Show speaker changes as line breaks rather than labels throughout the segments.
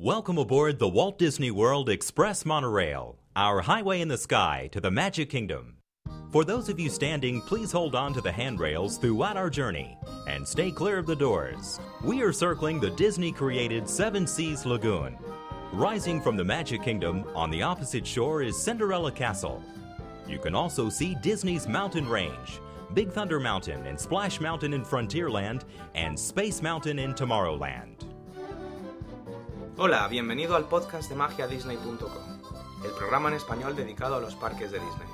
Welcome aboard the Walt Disney World Express Monorail, our highway in the sky to the Magic Kingdom. For those of you standing, please hold on to the handrails throughout our journey and stay clear of the doors. We are circling the Disney created Seven Seas Lagoon. Rising from the Magic Kingdom, on the opposite shore is Cinderella Castle. You can also see Disney's mountain range, Big Thunder Mountain and Splash Mountain in Frontierland, and Space Mountain in Tomorrowland.
Hola, bienvenido al podcast de magiadisney.com, el programa en español dedicado a los parques de Disney.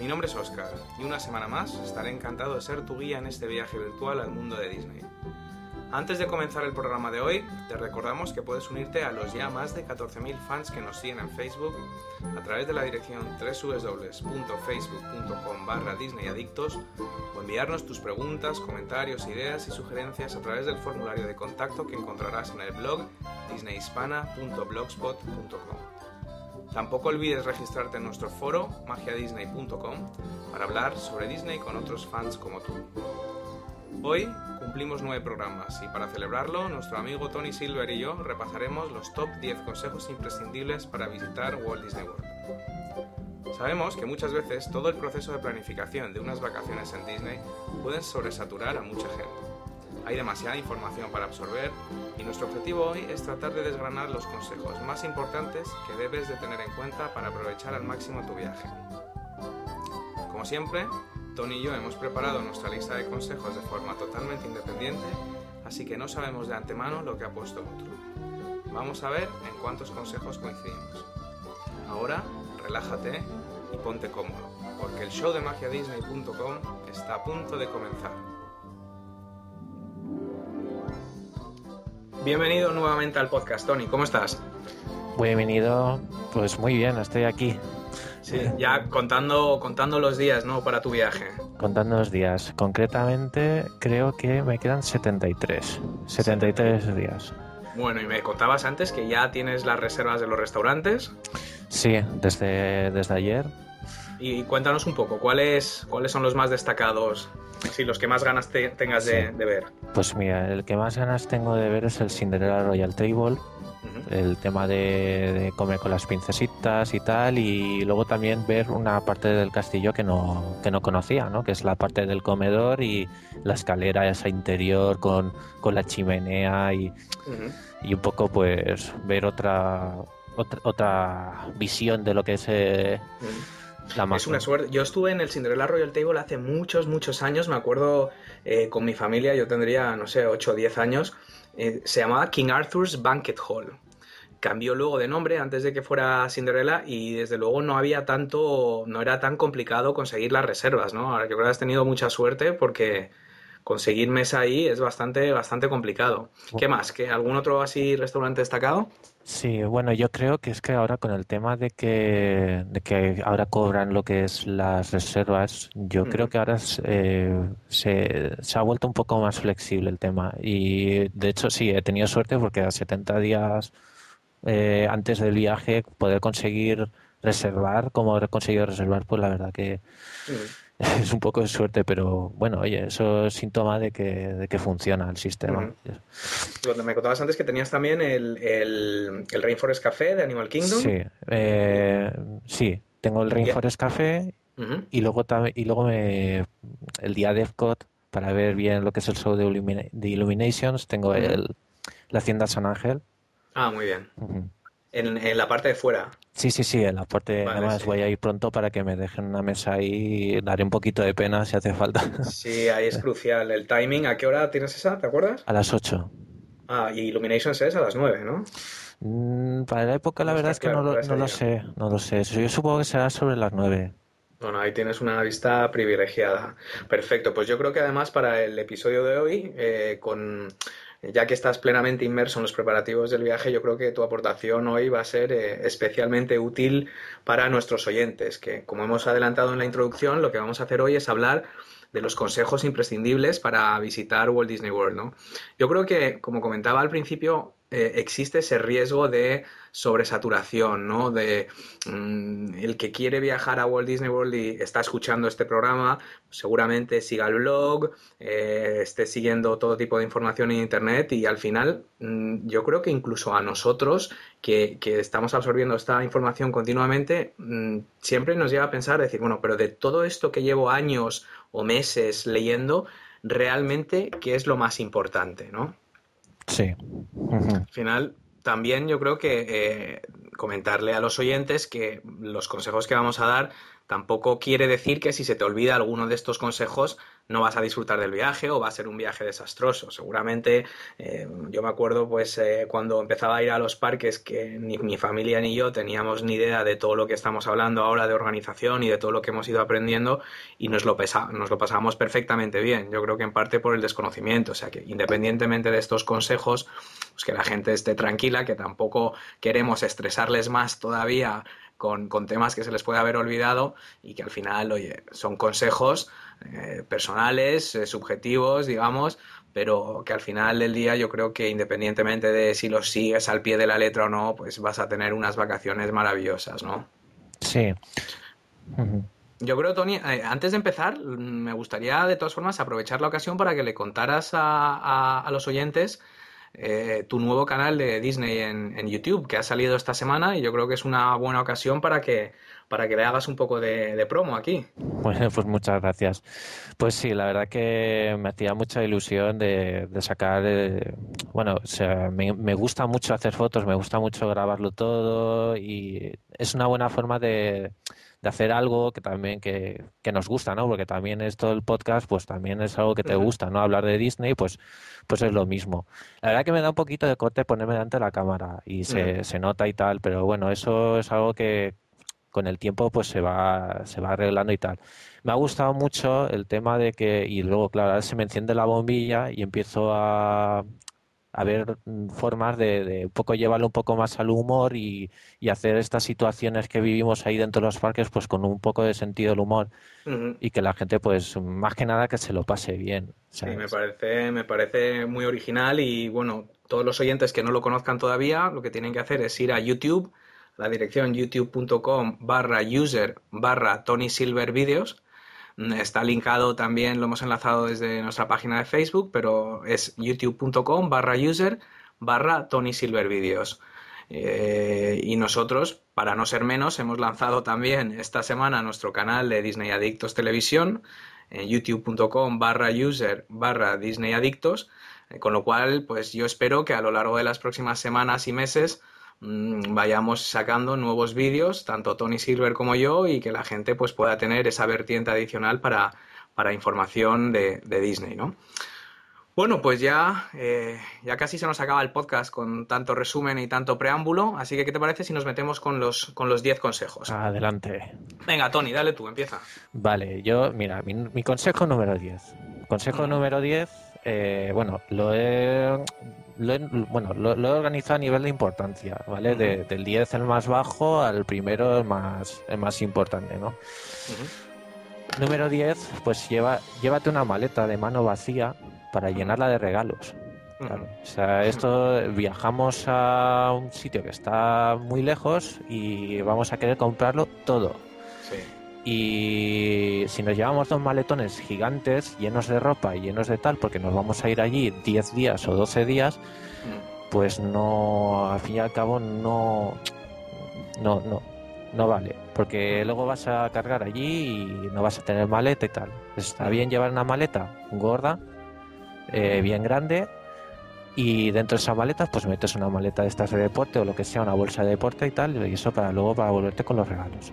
Mi nombre es Oscar y una semana más estaré encantado de ser tu guía en este viaje virtual al mundo de Disney. Antes de comenzar el programa de hoy, te recordamos que puedes unirte a los ya más de 14.000 fans que nos siguen en Facebook a través de la dirección www.facebook.com barra disneyadictos o enviarnos tus preguntas, comentarios, ideas y sugerencias a través del formulario de contacto que encontrarás en el blog disneyhispana.blogspot.com. Tampoco olvides registrarte en nuestro foro magiadisney.com para hablar sobre Disney con otros fans como tú. Hoy cumplimos nueve programas y para celebrarlo, nuestro amigo Tony Silver y yo repasaremos los top 10 consejos imprescindibles para visitar Walt Disney World. Sabemos que muchas veces todo el proceso de planificación de unas vacaciones en Disney puede sobresaturar a mucha gente. Hay demasiada información para absorber y nuestro objetivo hoy es tratar de desgranar los consejos más importantes que debes de tener en cuenta para aprovechar al máximo tu viaje. Como siempre, Tony y yo hemos preparado nuestra lista de consejos de forma totalmente independiente, así que no sabemos de antemano lo que ha puesto otro. Vamos a ver en cuántos consejos coincidimos. Ahora, relájate y ponte cómodo, porque el show de magiadisney.com está a punto de comenzar. Bienvenido nuevamente al podcast, Tony. ¿Cómo estás?
Bienvenido, pues muy bien, estoy aquí.
Sí, ya contando, contando los días, ¿no? Para tu viaje.
Contando los días. Concretamente, creo que me quedan 73. 73 días.
Bueno, y me contabas antes que ya tienes las reservas de los restaurantes.
Sí, desde, desde ayer.
Y cuéntanos un poco, ¿cuáles, cuáles son los más destacados? Sí, los que más ganas te, tengas de,
Sí.
de ver.
Pues mira, el que más ganas tengo de ver es el Cinderella Royal Table. El tema de, de comer con las princesitas y tal. Y luego también ver una parte del castillo que no, que no conocía, ¿no? Que es la parte del comedor y la escalera esa interior con, con la chimenea y, y un poco pues ver otra otra, otra visión de lo que es eh. La
Es una suerte. Yo estuve en el Cinderella Royal Table hace muchos, muchos años. Me acuerdo eh, con mi familia, yo tendría, no sé, 8 o 10 años. Eh, se llamaba King Arthur's Banquet Hall. Cambió luego de nombre antes de que fuera Cinderella y desde luego no había tanto, no era tan complicado conseguir las reservas, ¿no? Ahora que creo que has tenido mucha suerte porque conseguir mesa ahí es bastante, bastante complicado. ¿Qué más? ¿Qué, ¿Algún otro así restaurante destacado?
Sí, bueno, yo creo que es que ahora con el tema de que, de que ahora cobran lo que es las reservas, yo creo que ahora eh, se, se ha vuelto un poco más flexible el tema. Y de hecho sí, he tenido suerte porque a 70 días eh, antes del viaje poder conseguir reservar, como he conseguido reservar, pues la verdad que
Mm.
es un poco de suerte, pero bueno, oye, eso es síntoma de que, de que funciona el sistema.
Lo- Me contabas antes que tenías también el, el, el Rainforest Café de Animal Kingdom.
Sí, eh, sí, tengo el. Rainforest Café y luego y luego me, el día de Epcot para ver bien lo que es el show de, Illumina- de Illuminations tengo el, la hacienda San Ángel.
Ah, muy bien. En, en la parte de fuera.
Sí, sí, sí, en la parte,
Vale,
además
sí.
voy a ir pronto para que me dejen una mesa ahí y daré un poquito de pena si hace falta.
Sí, ahí es crucial. El timing, ¿a qué hora tienes esa? ¿Te acuerdas?
A las 8.
Ah, y Illuminations es a las 9, ¿no?
Mm, para la época la
No
verdad es que no lo, no sé, no lo sé. Yo supongo que será sobre las 9.
Bueno, ahí tienes una vista privilegiada. Perfecto, pues yo creo que además para el episodio de hoy, eh, con ya que estás plenamente inmerso en los preparativos del viaje, yo creo que tu aportación hoy va a ser eh, especialmente útil para nuestros oyentes, que como hemos adelantado en la introducción, lo que vamos a hacer hoy es hablar de los consejos imprescindibles para visitar Walt Disney World, ¿no? Yo creo que, como comentaba al principio, eh, existe ese riesgo de sobresaturación, ¿no? De mm, el que quiere viajar a Walt Disney World y está escuchando este programa, seguramente siga el blog, eh, esté siguiendo todo tipo de información en Internet y al final mm, yo creo que incluso a nosotros que, estamos absorbiendo esta información continuamente, mm, siempre nos lleva a pensar, decir, bueno, pero de todo esto que llevo años o meses leyendo, realmente, ¿qué es lo más importante, ¿no?
Sí.
Al final, también yo creo que eh, comentarle a los oyentes que los consejos que vamos a dar tampoco quiere decir que si se te olvida alguno de estos consejos no vas a disfrutar del viaje o va a ser un viaje desastroso. Seguramente eh, yo me acuerdo pues eh, cuando empezaba a ir a los parques que ni mi familia ni yo teníamos ni idea de todo lo que estamos hablando ahora de organización y de todo lo que hemos ido aprendiendo y nos lo, nos lo pasábamos perfectamente bien. Yo creo que en parte por el desconocimiento, o sea que independientemente de estos consejos, pues que la gente esté tranquila, que tampoco queremos estresarles más todavía con, con, temas que se les puede haber olvidado y que al final, oye, son consejos eh, personales, eh, subjetivos, digamos, pero que al final del día yo creo que independientemente de si los sigues al pie de la letra o no, pues vas a tener unas vacaciones maravillosas, ¿no?
Sí.
Yo creo, Tony, eh, antes de empezar, me gustaría de todas formas aprovechar la ocasión para que le contaras a los oyentes eh, tu nuevo canal de Disney en, YouTube, que ha salido esta semana y yo creo que es una buena ocasión para que, para que le hagas un poco de, promo aquí.
Bueno, pues muchas gracias. Pues sí, la verdad que me hacía mucha ilusión de, sacar, eh, bueno, sea, me, me, gusta mucho hacer fotos, me gusta mucho grabarlo todo y es una buena forma de de hacer algo que también que, nos gusta, ¿no? Porque también esto del podcast, pues también es algo que te gusta, ¿no? Hablar de Disney, pues, pues es lo mismo. La verdad que me da un poquito de corte ponerme delante de la cámara y se, se nota y tal, pero bueno, eso es algo que con el tiempo pues se va, se va arreglando y tal. Me ha gustado mucho el tema de que, y luego, claro, ahora se me enciende la bombilla y empiezo a, a ver mm, formas de, un poco llevarlo un poco más al humor y, hacer estas situaciones que vivimos ahí dentro de los parques pues con un poco de sentido del humor y que la gente pues más que nada que se lo pase bien.
Sí, me parece, me parece muy original y bueno, todos los oyentes que no lo conozcan todavía lo que tienen que hacer es ir a YouTube, la dirección youtube.com barra user barra Tony Silver Videos Está linkado también, lo hemos enlazado desde nuestra página de Facebook, pero es youtube.com barra user barra Tony Silver Videos. Eh, y nosotros, para no ser menos, hemos lanzado también esta semana nuestro canal de Disney Adictos Televisión, en youtube.com barra user barra Disney Adictos, eh, con lo cual, pues yo espero que a lo largo de las próximas semanas y meses Mm, vayamos sacando nuevos vídeos, tanto Tony Silver como yo, y que la gente pues pueda tener esa vertiente adicional para, para información de, Disney, ¿no? Bueno, pues ya, eh, ya casi se nos acaba el podcast con tanto resumen y tanto preámbulo, así que ¿qué te parece si nos metemos con los con los 10 consejos?
Adelante.
Venga, Tony, dale tú, empieza.
Vale, yo, mira, mi, consejo número 10. Consejo número 10, eh, bueno, lo he lo he, bueno, lo, he organizado a nivel de importancia, ¿vale? del 10 el más bajo al primero el más, el más importante, ¿no? Número 10, pues lleva, llévate una maleta de mano vacía para llenarla de regalos. O sea, esto viajamos a un sitio que está muy lejos y vamos a querer comprarlo todo. Y si nos llevamos dos maletones gigantes llenos de ropa y llenos de tal, porque nos vamos a ir allí 10 días o 12 días, pues no, al fin y al cabo no, no, no, no vale. Porque luego vas a cargar allí y no vas a tener maleta y tal. Está bien llevar una maleta gorda, eh, bien grande, y dentro de esas maletas pues metes una maleta de estas de deporte o lo que sea, una bolsa de deporte y tal, y eso para luego para volverte con los regalos.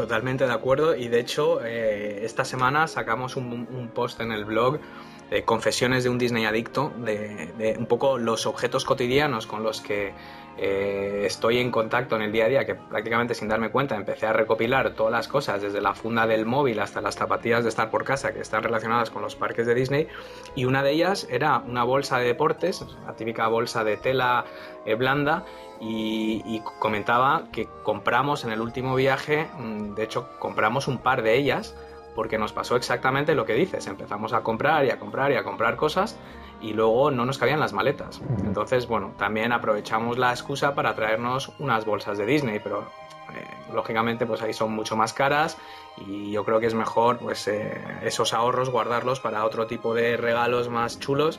Totalmente de acuerdo y de hecho eh, esta semana sacamos un, post en el blog de confesiones de un Disney adicto, de, un poco los objetos cotidianos con los que eh, estoy en contacto en el día a día, que prácticamente sin darme cuenta empecé a recopilar todas las cosas, desde la funda del móvil hasta las zapatillas de estar por casa, que están relacionadas con los parques de Disney, y una de ellas era una bolsa de deportes, la típica bolsa de tela eh, blanda, y, comentaba que compramos en el último viaje, mm, de hecho compramos un par de ellas porque nos pasó exactamente lo que dices. Empezamos a comprar y a comprar y a comprar cosas y luego no nos cabían las maletas. Entonces, bueno, también aprovechamos la excusa para traernos unas bolsas de Disney, pero eh, lógicamente pues ahí son mucho más caras y yo creo que es mejor pues eh, esos ahorros guardarlos para otro tipo de regalos más chulos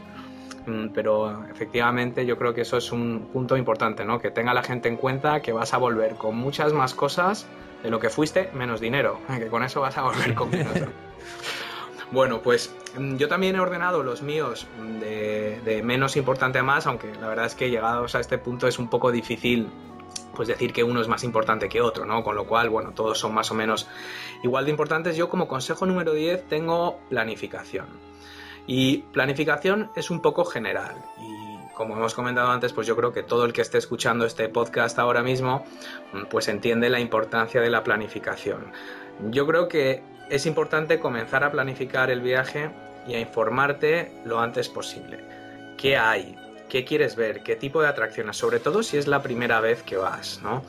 mm, pero efectivamente yo creo que eso es un punto importante, ¿no? Que tenga la gente en cuenta que vas a volver con muchas más cosas de lo que fuiste, menos dinero, que con eso vas a volver con menos. bueno, pues mm, yo también he ordenado los míos de, de menos importante a más, aunque la verdad es que llegados a este punto es un poco difícil pues decir que uno es más importante que otro, ¿no? Con lo cual, bueno, todos son más o menos igual de importantes. Yo como consejo número 10 tengo planificación. Y planificación es un poco general y como hemos comentado antes, pues yo creo que todo el que esté escuchando este podcast ahora mismo, pues entiende la importancia de la planificación. Yo creo que es importante comenzar a planificar el viaje y a informarte lo antes posible. ¿Qué hay? qué quieres ver, qué tipo de atracciones, sobre todo si es la primera vez que vas, ¿no?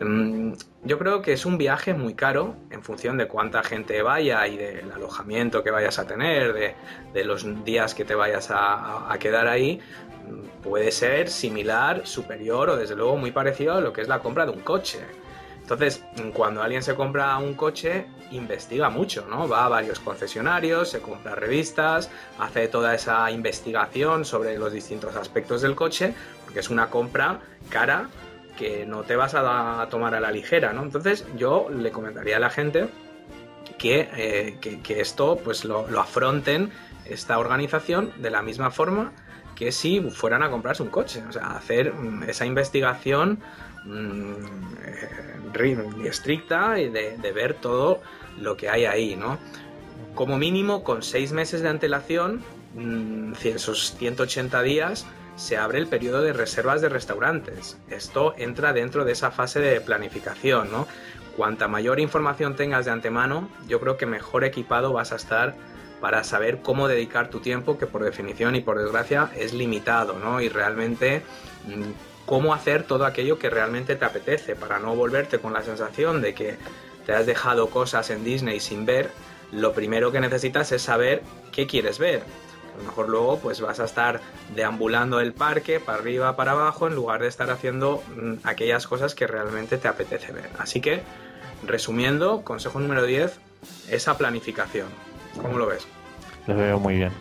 Mm, yo creo que es un viaje muy caro en función de cuánta gente vaya y del alojamiento que vayas a tener, de, los días que te vayas a quedar ahí. Puede ser similar, superior o desde luego muy parecido a lo que es la compra de un coche. Entonces, cuando alguien se compra un coche, investiga mucho, ¿no? Va a varios concesionarios, se compra revistas, hace toda esa investigación sobre los distintos aspectos del coche, porque es una compra cara que no te vas a tomar a la ligera, ¿no? Entonces, yo le comentaría a la gente que, eh, esto, pues lo, afronten, esta organización, de la misma forma que si fueran a comprarse un coche, o sea, hacer mm, esa investigación mm, y estricta y de, ver todo lo que hay ahí, ¿no? Como mínimo, con seis meses de antelación, mm, esos 180 días, se abre el periodo de reservas de restaurantes. Esto entra dentro de esa fase de planificación, ¿no? Cuanta mayor información tengas de antemano, yo creo que mejor equipado vas a estar para saber cómo dedicar tu tiempo, que por definición y por desgracia es limitado, ¿no? Y realmente mm, cómo hacer todo aquello que realmente te apetece, para no volverte con la sensación de que te has dejado cosas en Disney sin ver, lo primero que necesitas es saber qué quieres ver. A lo mejor luego pues vas a estar deambulando el parque para arriba, para abajo, en lugar de estar haciendo mm, aquellas cosas que realmente te apetece ver. Así que, resumiendo, consejo número 10, esa planificación. ¿Cómo lo ves?
Lo veo muy bien.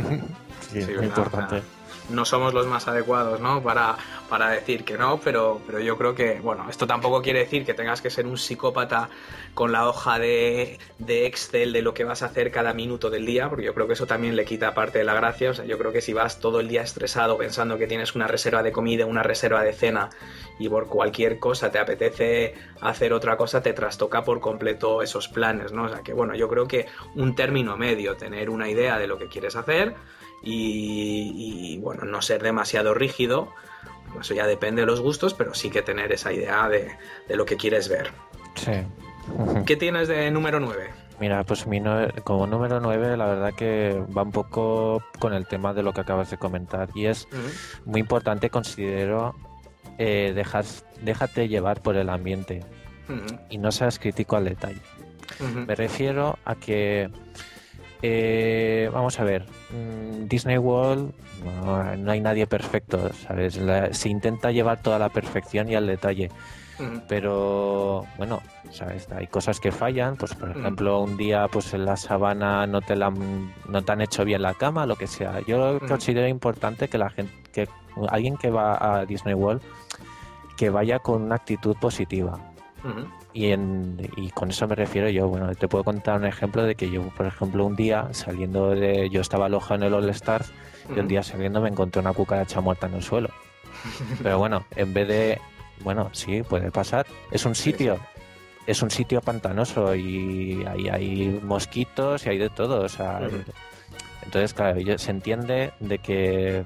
sí, muy importante
no somos los más adecuados, ¿no? Para, para decir que no, pero, pero yo creo que, bueno, esto tampoco quiere decir que tengas que ser un psicópata con la hoja de, de, Excel de lo que vas a hacer cada minuto del día, porque yo creo que eso también le quita parte de la gracia. O sea, yo creo que si vas todo el día estresado pensando que tienes una reserva de comida, una reserva de cena y por cualquier cosa te apetece hacer otra cosa, te trastoca por completo esos planes, ¿no? O sea, que bueno, yo creo que un término medio, tener una idea de lo que quieres hacer, y, bueno, no ser demasiado rígido. Eso ya depende de los gustos, pero sí que tener esa idea de, lo que quieres ver.
Sí.
¿Qué tienes de número 9?
Mira, pues mi como número 9 la verdad que va un poco con el tema de lo que acabas de comentar y es muy importante considero eh, déjate llevar por el ambiente y no seas crítico al detalle. Me refiero a que eh, vamos a ver, mm, Disney World no, hay nadie perfecto, ¿sabes? se intenta llevar toda la perfección y al detalle. Pero bueno, ¿sabes? hay cosas que fallan, pues por ejemplo un día pues en la sabana no te la no te han hecho bien la cama, lo que sea. Yo considero importante que la gente, que alguien que va a Disney World que vaya con una actitud positiva. Y, en, y con eso me refiero yo, bueno, te puedo contar un ejemplo de que yo, por ejemplo, un día saliendo de, yo estaba alojado en el All Stars y un día saliendo me encontré una cucaracha muerta en el suelo. Pero bueno, en vez de, bueno, sí, puede pasar, es un sitio, es un sitio pantanoso y hay mosquitos y hay de todo, o sea, entonces claro, se entiende de que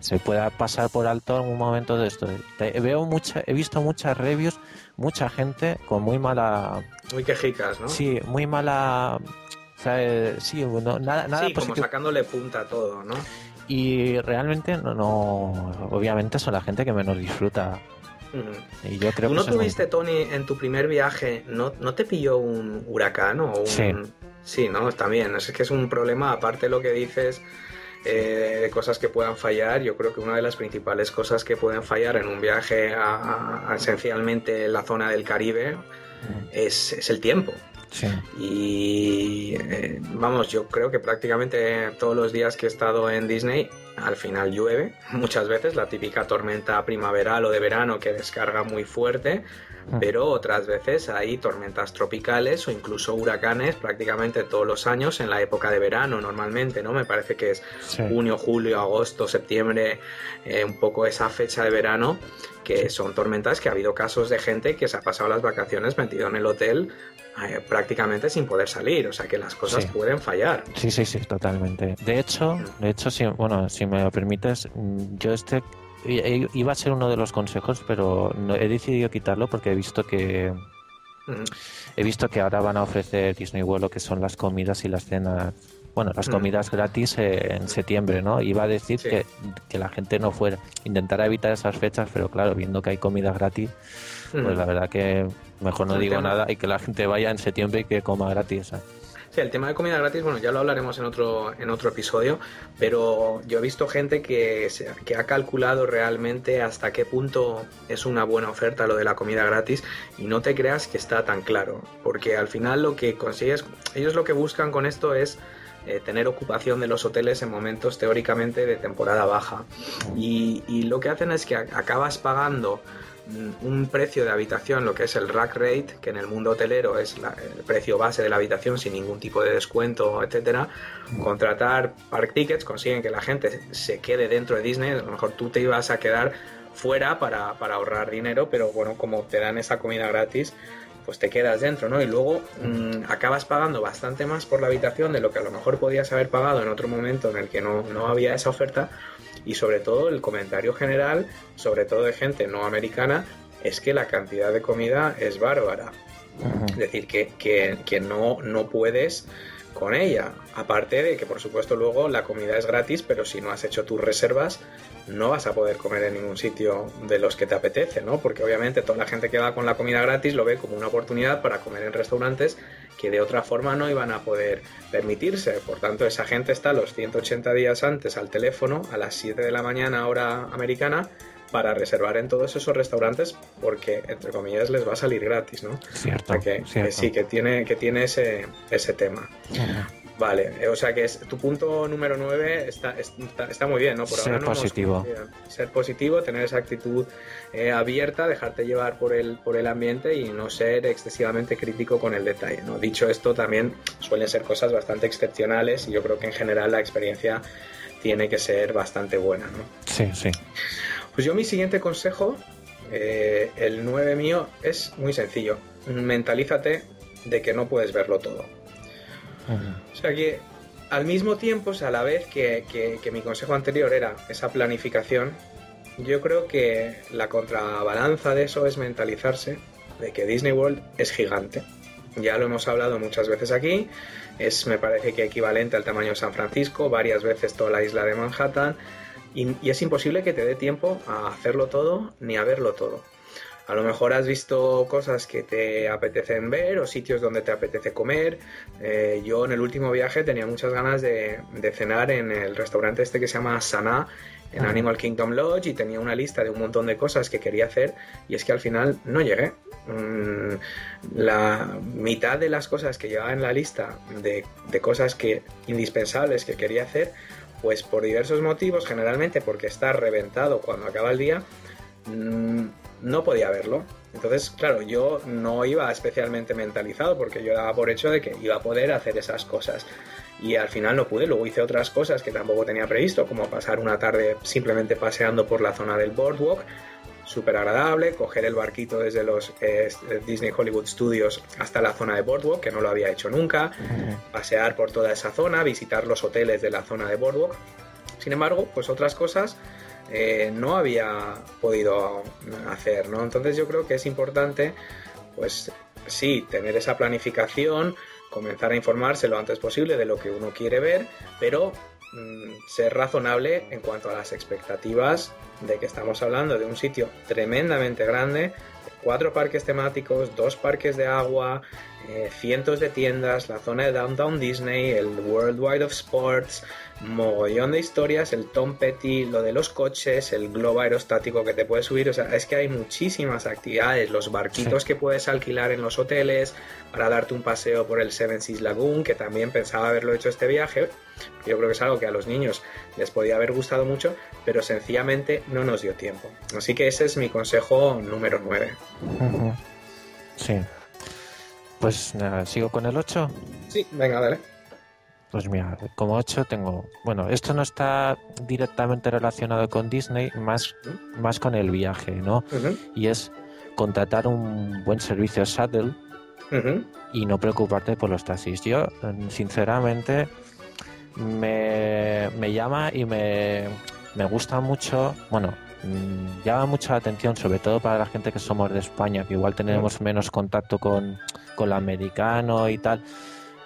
se pueda pasar por alto en un momento de esto. Veo mucha, he visto muchas reviews mucha gente con muy mala...
Muy quejicas, ¿no?
Sí, muy mala... O sea, eh, sí, nada, nada
sí, como sacándole punta a todo, ¿no?
Y realmente no, no, obviamente son la gente que menos disfruta.
Y yo creo ¿Tú no tuviste, Tony, en tu primer viaje, ¿no, ¿no te pilló un huracán o un...
Sí.
Sí, no, también. Es que es un problema, aparte de lo que dices, eh, de cosas que puedan fallar, yo creo que una de las principales cosas que pueden fallar en un viaje a, esencialmente la zona del Caribe es, el tiempo. Y eh, vamos, yo creo que prácticamente todos los días que he estado en Disney, al final llueve, muchas veces, la típica tormenta primaveral o de verano que descarga muy fuerte, pero otras veces hay tormentas tropicales o incluso huracanes prácticamente todos los años en la época de verano normalmente, ¿no? Me parece que es junio, julio, agosto, septiembre, eh, un poco esa fecha de verano que son tormentas que ha habido casos de gente que se ha pasado las vacaciones metido en el hotel eh, prácticamente sin poder salir, o sea que las cosas pueden fallar.
Sí, sí, sí, totalmente. De hecho, de hecho, si, bueno, si me lo permites, mm, yo este iba a ser uno de los consejos, pero no, he decidido quitarlo porque he visto que he visto que ahora van a ofrecer Disney World lo que son las comidas y las cenas bueno, las comidas gratis en septiembre, ¿no? Iba a decir que, que, la gente no fuera, intentara evitar esas fechas, pero claro, viendo que hay comida gratis, pues la verdad que mejor no digo nada y que la gente vaya en septiembre y que coma gratis.
Sí, el tema de comida gratis, bueno, ya lo hablaremos en otro, en otro episodio, pero yo he visto gente que, que ha calculado realmente hasta qué punto es una buena oferta lo de la comida gratis y no te creas que está tan claro, porque al final lo que consigues, ellos lo que buscan con esto es eh, tener ocupación de los hoteles en momentos teóricamente de temporada baja. Y, y, lo que hacen es que acabas pagando un precio de habitación, lo que es el rack rate, que en el mundo hotelero es el precio base de la habitación sin ningún tipo de descuento, etcétera, contratar park tickets consiguen que la gente se quede dentro de Disney. A lo mejor tú te ibas a quedar fuera para, ahorrar dinero, pero bueno, como te dan esa comida gratis, pues te quedas dentro, ¿no? Y luego mm, acabas pagando bastante más por la habitación de lo que a lo mejor podías haber pagado en otro momento en el que no, no había esa oferta y sobre todo el comentario general, sobre todo de gente no americana, es que la cantidad de comida es bárbara. Es decir, que, que, no, no puedes con ella. Aparte de que, por supuesto, luego la comida es gratis, pero si no has hecho tus reservas, no vas a poder comer en ningún sitio de los que te apetece, ¿no? Porque obviamente toda la gente que va con la comida gratis lo ve como una oportunidad para comer en restaurantes que de otra forma no iban a poder permitirse. Por tanto, esa gente está los 180 días antes al teléfono, a las 7 de la mañana hora americana, para reservar en todos esos restaurantes porque, entre comillas, les va a salir gratis, ¿no?
Cierto,
que, sí, que tiene, que tiene ese, ese tema. Vale, eh, o sea que es, tu punto número 9 está, está, muy bien, ¿no?
Por ser positivo.
ser positivo, tener esa actitud eh, abierta, dejarte llevar por el, por el ambiente y no ser excesivamente crítico con el detalle, ¿no? Dicho esto, también suelen ser cosas bastante excepcionales y yo creo que en general la experiencia tiene que ser bastante buena, ¿no?
Sí, sí.
Pues yo mi siguiente consejo, eh, el 9 mío, es muy sencillo. Mentalízate de que no puedes verlo todo. O sea que al mismo tiempo, o sea, a la vez que, que, mi consejo anterior era esa planificación, yo creo que la contrabalanza de eso es mentalizarse de que Disney World es gigante. Ya lo hemos hablado muchas veces aquí, es me parece que equivalente al tamaño de San Francisco, varias veces toda la isla de Manhattan, y, es imposible que te dé tiempo a hacerlo todo ni a verlo todo. A lo mejor has visto cosas que te apetecen ver o sitios donde te apetece comer. Eh, yo en el último viaje tenía muchas ganas de, cenar en el restaurante este que se llama Sana en Animal Kingdom Lodge y tenía una lista de un montón de cosas que quería hacer y es que al final no llegué. Mm, la mitad de las cosas que llevaba en la lista de, de cosas que indispensables que quería hacer pues por diversos motivos, generalmente porque está reventado cuando acaba el día, mm, no podía verlo. Entonces, claro, yo no iba especialmente mentalizado porque yo daba por hecho de que iba a poder hacer esas cosas. Y al final no pude, luego hice otras cosas que tampoco tenía previsto, como pasar una tarde simplemente paseando por la zona del boardwalk, súper agradable, coger el barquito desde los eh, Disney Hollywood Studios hasta la zona de Boardwalk, que no lo había hecho nunca, pasear por toda esa zona, visitar los hoteles de la zona de Boardwalk. Sin embargo, pues otras cosas eh, no había podido hacer, ¿no? Entonces yo creo que es importante, pues sí, tener esa planificación, comenzar a informarse lo antes posible de lo que uno quiere ver, pero ser razonable en cuanto a las expectativas de que estamos hablando de un sitio tremendamente grande, de cuatro parques temáticos, dos parques de agua, eh, cientos de tiendas, la zona de Downtown Disney, el World Wide of Sports, mogollón de historias, el Tom Petty, lo de los coches, el globo aerostático que te puedes subir, o sea, es que hay muchísimas actividades, los barquitos que puedes alquilar en los hoteles para darte un paseo por el Seven Seas Lagoon, que también pensaba haberlo hecho este viaje, yo creo que es algo que a los niños les podía haber gustado mucho, pero sencillamente no nos dio tiempo. Así que ese es mi consejo número 9.
Sí. Pues nada, ¿sigo con el 8?
Sí, venga, dale.
Pues mira, como 8 tengo. Bueno, esto no está directamente relacionado con Disney, más, más con el viaje, ¿no? Y es contratar un buen servicio shuttle y no preocuparte por los taxis. Yo, sinceramente, me, me llama y me, me gusta mucho. Bueno, mm, llama mucho la atención, sobre todo para la gente que somos de España, que igual tenemos menos contacto con, con lo americano y tal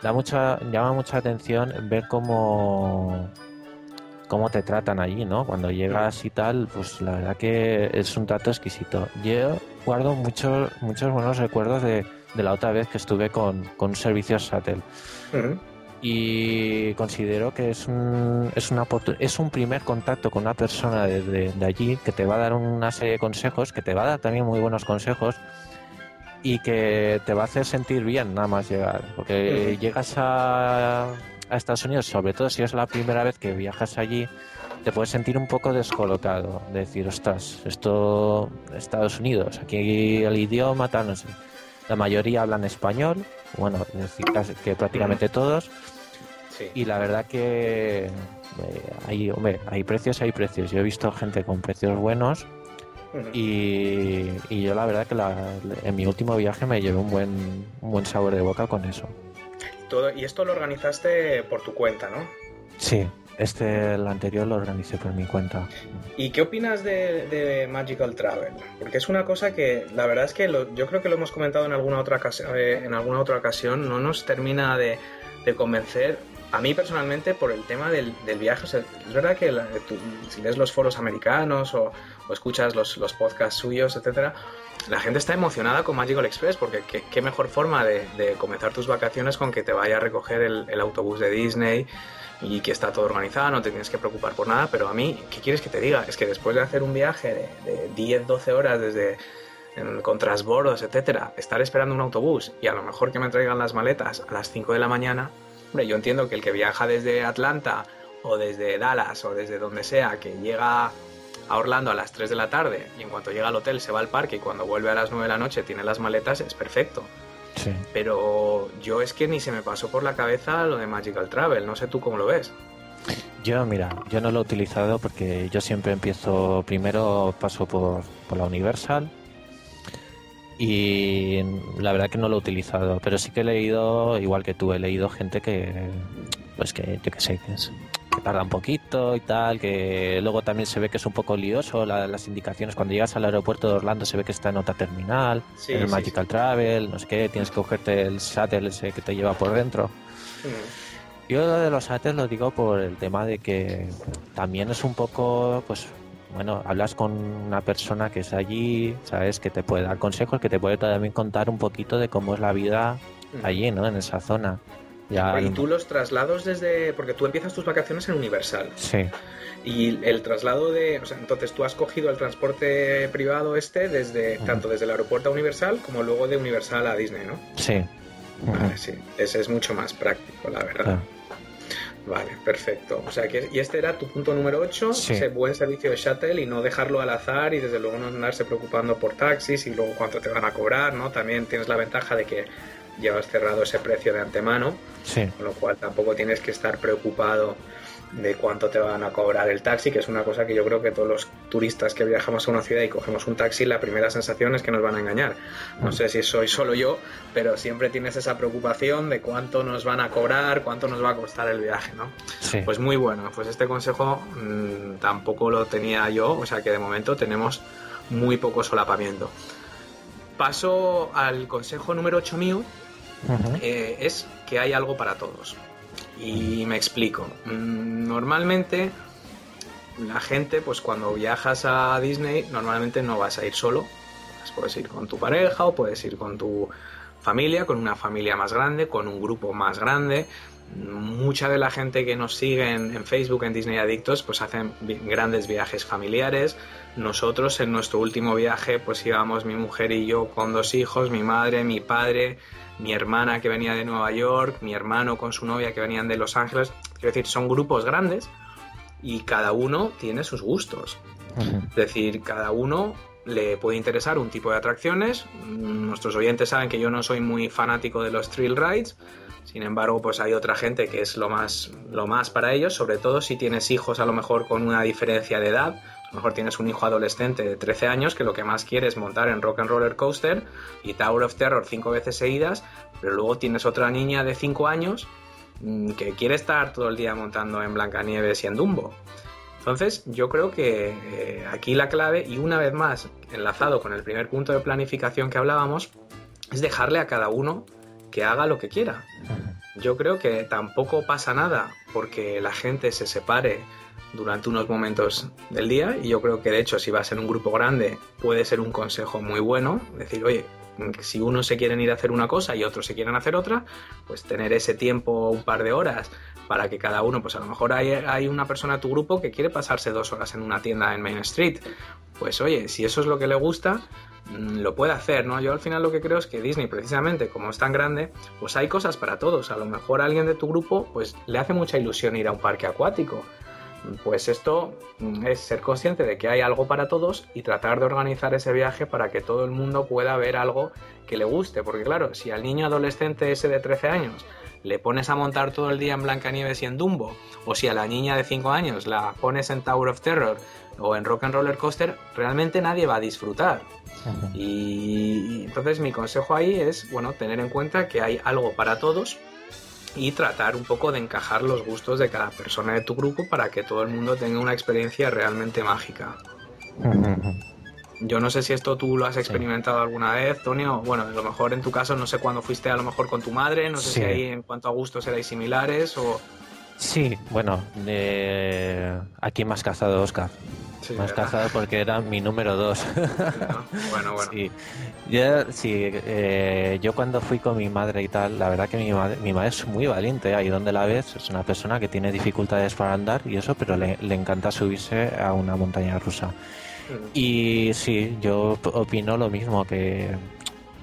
da mucha, llama mucha atención ver cómo, cómo te tratan allí, ¿no? Cuando llegas y tal, pues la verdad que es un trato exquisito. Yo guardo muchos, muchos buenos recuerdos de, la otra vez que estuve con, con un servicio Shuttle. Y considero que es un, es, una es un primer contacto con una persona de, de allí que te va a dar una serie de consejos, que te va a dar también muy buenos consejos y que te va a hacer sentir bien nada más llegar. Porque llegas a, a, Estados Unidos, sobre todo si es la primera vez que viajas allí, te puedes sentir un poco descolocado. De decir, ostras, esto Estados Unidos, aquí el idioma, tal, no sé. La mayoría hablan español, bueno, que prácticamente todos. Y la verdad que eh, hay, hombre, hay precios, hay precios. Yo he visto gente con precios buenos y, yo la verdad que en mi último viaje me llevé un buen, un buen sabor de boca con eso.
Todo, y esto lo organizaste por tu cuenta, ¿no?
Sí, este, el anterior lo organicé por mi cuenta.
¿Y qué opinas de, Magical Travel? Porque es una cosa que la verdad es que yo creo que lo hemos comentado en alguna otra, eh, en alguna otra ocasión, no nos termina de, convencer a mí personalmente por el tema del, viaje, es verdad que si lees los foros americanos o, o escuchas los, los, podcasts suyos, etcétera, la gente está emocionada con Magical Express porque qué, mejor forma de, comenzar tus vacaciones con que te vaya a recoger el, autobús de Disney y que está todo organizado, no te tienes que preocupar por nada, pero a mí, ¿qué quieres que te diga? Es que después de hacer un viaje de, 10, 12 horas desde con transbordos, etcétera, estar esperando un autobús y a lo mejor que me traigan las maletas a las 5 de la mañana, hombre, yo entiendo que el que viaja desde Atlanta o desde Dallas o desde donde sea, que llega a Orlando a las 3 de la tarde y en cuanto llega al hotel se va al parque y cuando vuelve a las 9 de la noche tiene las maletas, es perfecto. Sí. Pero yo es que ni se me pasó por la cabeza lo de Magical Travel, no sé tú cómo lo ves.
Yo, mira, yo no lo he utilizado porque yo siempre empiezo, primero paso por, por la Universal y la verdad que no lo he utilizado, pero sí que he leído, igual que tú, he leído gente que, pues que yo qué sé, que es tarda un poquito y tal, que luego también se ve que es un poco lioso las indicaciones. Cuando llegas al aeropuerto de Orlando se ve que está en otra terminal, en el Magical Travel, no sé qué, tienes que cogerte el shuttle ese que te lleva por dentro. Yo lo de los shuttles lo digo por el tema de que también es un poco, pues, bueno, hablas con una persona que es allí, ¿sabes? Que te puede dar consejos, que te puede también contar un poquito de cómo es la vida allí, ¿no? En esa zona
y tú los traslados desde. Porque tú empiezas tus vacaciones en Universal.
Sí.
Y el traslado de. O sea, entonces tú has cogido el transporte privado este desde tanto desde el aeropuerto a Universal como luego de Universal a Disney, ¿no?
Sí.
Vale, sí. Ese es mucho más práctico, la verdad. Vale, perfecto. O sea, que, y este era tu punto número 8, ese buen servicio de shuttle y no dejarlo al azar y desde luego no andarse preocupando por taxis y luego cuánto te van a cobrar, ¿no? También tienes la ventaja de que llevas cerrado ese precio de antemano, con lo cual tampoco tienes que estar preocupado de cuánto te van a cobrar el taxi, que es una cosa que yo creo que todos los turistas que viajamos a una ciudad y cogemos un taxi, la primera sensación es que nos van a engañar. No mm. sé si soy solo yo, pero siempre tienes esa preocupación de cuánto nos van a cobrar, cuánto nos va a costar el viaje, ¿no? Pues muy bueno, pues este consejo mm, tampoco lo tenía yo, o sea que de momento tenemos muy poco solapamiento. Paso al consejo número 8 mío, eh, es que hay algo para todos. Y me explico. Mm, normalmente la gente, pues cuando viajas a Disney, normalmente no vas a ir solo. Pues puedes ir con tu pareja o puedes ir con tu familia, con una familia más grande, con un grupo más grande. Mucha de la gente que nos sigue en, Facebook, en Disney Adictos, pues hacen grandes viajes familiares. Nosotros en nuestro último viaje, pues íbamos mi mujer y yo con dos hijos, mi madre, mi padre, mi hermana que venía de Nueva York, mi hermano con su novia que venían de Los Ángeles. Quiero decir, son grupos grandes y cada uno tiene sus gustos. Es decir, cada uno le puede interesar un tipo de atracciones. Nuestros oyentes saben que yo no soy muy fanático de los thrill rides. Sin embargo, pues hay otra gente que es lo más, lo más para ellos, sobre todo si tienes hijos a lo mejor con una diferencia de edad. A mejor tienes un hijo adolescente de 13 años que lo que más quiere es montar en Rock and Roller Coaster y Tower of Terror cinco veces seguidas, pero luego tienes otra niña de 5 años mm, que quiere estar todo el día montando en Blancanieves y en Dumbo. Entonces, yo creo que eh, aquí la clave, y una vez más, enlazado con el primer punto de planificación que hablábamos, es dejarle a cada uno que haga lo que quiera. Yo creo que tampoco pasa nada porque la gente se separe durante unos momentos del día y yo creo que de hecho si va a ser un grupo grande puede ser un consejo muy bueno, decir, oye, si uno se quieren ir a hacer una cosa y otros se quieren hacer otra, pues tener ese tiempo, un par de horas, para que cada uno, pues a lo mejor hay, una persona de tu grupo que quiere pasarse dos horas en una tienda en Main Street. Pues oye, si eso es lo que le gusta, mm, lo puede hacer, ¿no? Yo al final lo que creo es que Disney, precisamente, como es tan grande, pues hay cosas para todos. A lo mejor a alguien de tu grupo, pues le hace mucha ilusión ir a un parque acuático. Pues esto mm, es ser consciente de que hay algo para todos y tratar de organizar ese viaje para que todo el mundo pueda ver algo que le guste. Porque claro, si al niño adolescente ese de 13 años le pones a montar todo el día en Blancanieves y en Dumbo, o si a la niña de 5 años la pones en Tower of Terror o en Rock and Roller Coaster, realmente nadie va a disfrutar. Y, entonces mi consejo ahí es, bueno, tener en cuenta que hay algo para todos y tratar un poco de encajar los gustos de cada persona de tu grupo para que todo el mundo tenga una experiencia realmente mágica. Yo no sé si esto tú lo has experimentado alguna vez, Tony, o bueno, a lo mejor en tu caso no sé cuándo fuiste a lo mejor con tu madre, no sé si ahí en cuanto a gustos erais similares o...
Sí, bueno, aquí más cazado Oscar. más cazado porque era mi número dos.
bueno, bueno.
Sí, yo, sí eh, yo cuando fui con mi madre y tal, la verdad que mi madre, mi madre es muy valiente. Ahí donde la ves, es una persona que tiene dificultades para andar y eso, pero le, le encanta subirse a una montaña rusa. Y sí, yo opino lo mismo, que,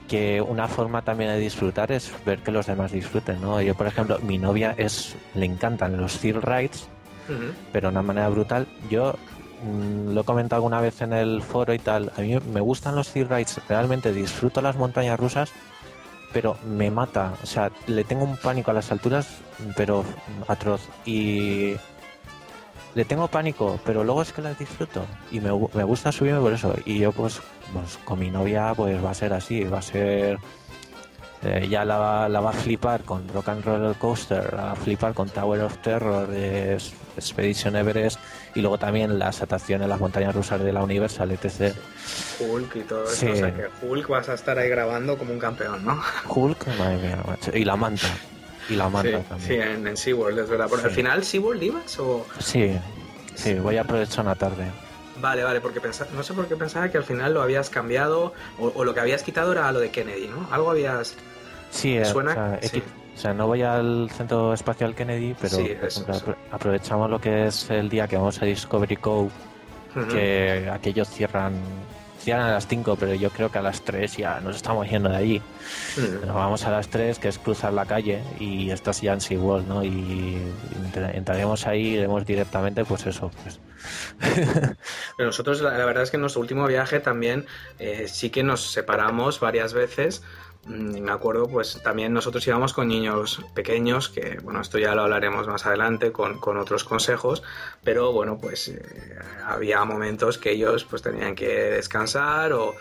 que una forma también de disfrutar es ver que los demás disfruten, ¿no? Yo, por ejemplo, mi novia es le encantan los thrill rides, pero de una manera brutal. Yo mm, lo he comentado alguna vez en el foro y tal, a mí me gustan los thrill rides, realmente disfruto las montañas rusas, pero me mata, o sea, le tengo un pánico a las alturas, pero atroz. Y le tengo pánico, pero luego es que la disfruto y me, me gusta subirme por eso. Y yo pues, pues, con mi novia pues va a ser así, va a ser... Eh, ya la va, la va a flipar con Rock and Roller Coaster, la va a flipar con Tower of Terror, de Expedition Everest y luego también las atracciones, las montañas rusas de la Universal, etc.
Hulk y todo eso. O sea que Hulk vas a estar ahí grabando como un campeón, ¿no?
Hulk, madre mía, Y la manta. Y la manta
sí,
también.
Sí, en, en SeaWorld, es verdad. ¿Al final SeaWorld ibas o...?
Sí, sí, voy a aprovechar una tarde.
Vale, vale, porque no sé por qué pensaba que al final lo habías cambiado o, lo que habías quitado era lo de Kennedy, ¿no? Algo habías...
Sí, eh, ¿Suena? O sea, no voy al Centro Espacial Kennedy, pero aprovechamos lo que es el día que vamos a Discovery Cove, que aquellos cierran cierran a las 5, pero yo creo que a las 3 ya nos estamos yendo de allí. Nos vamos a las 3, que es cruzar la calle, y estás ya en SeaWorld, ¿no? Y entraremos ahí iremos directamente, pues eso, pues.
pero nosotros, la, verdad es que en nuestro último viaje también eh, sí que nos separamos varias veces Mm, me acuerdo, pues también nosotros íbamos con niños pequeños, que bueno, esto ya lo hablaremos más adelante con, con otros consejos, pero bueno, pues eh, había momentos que ellos pues tenían que descansar o,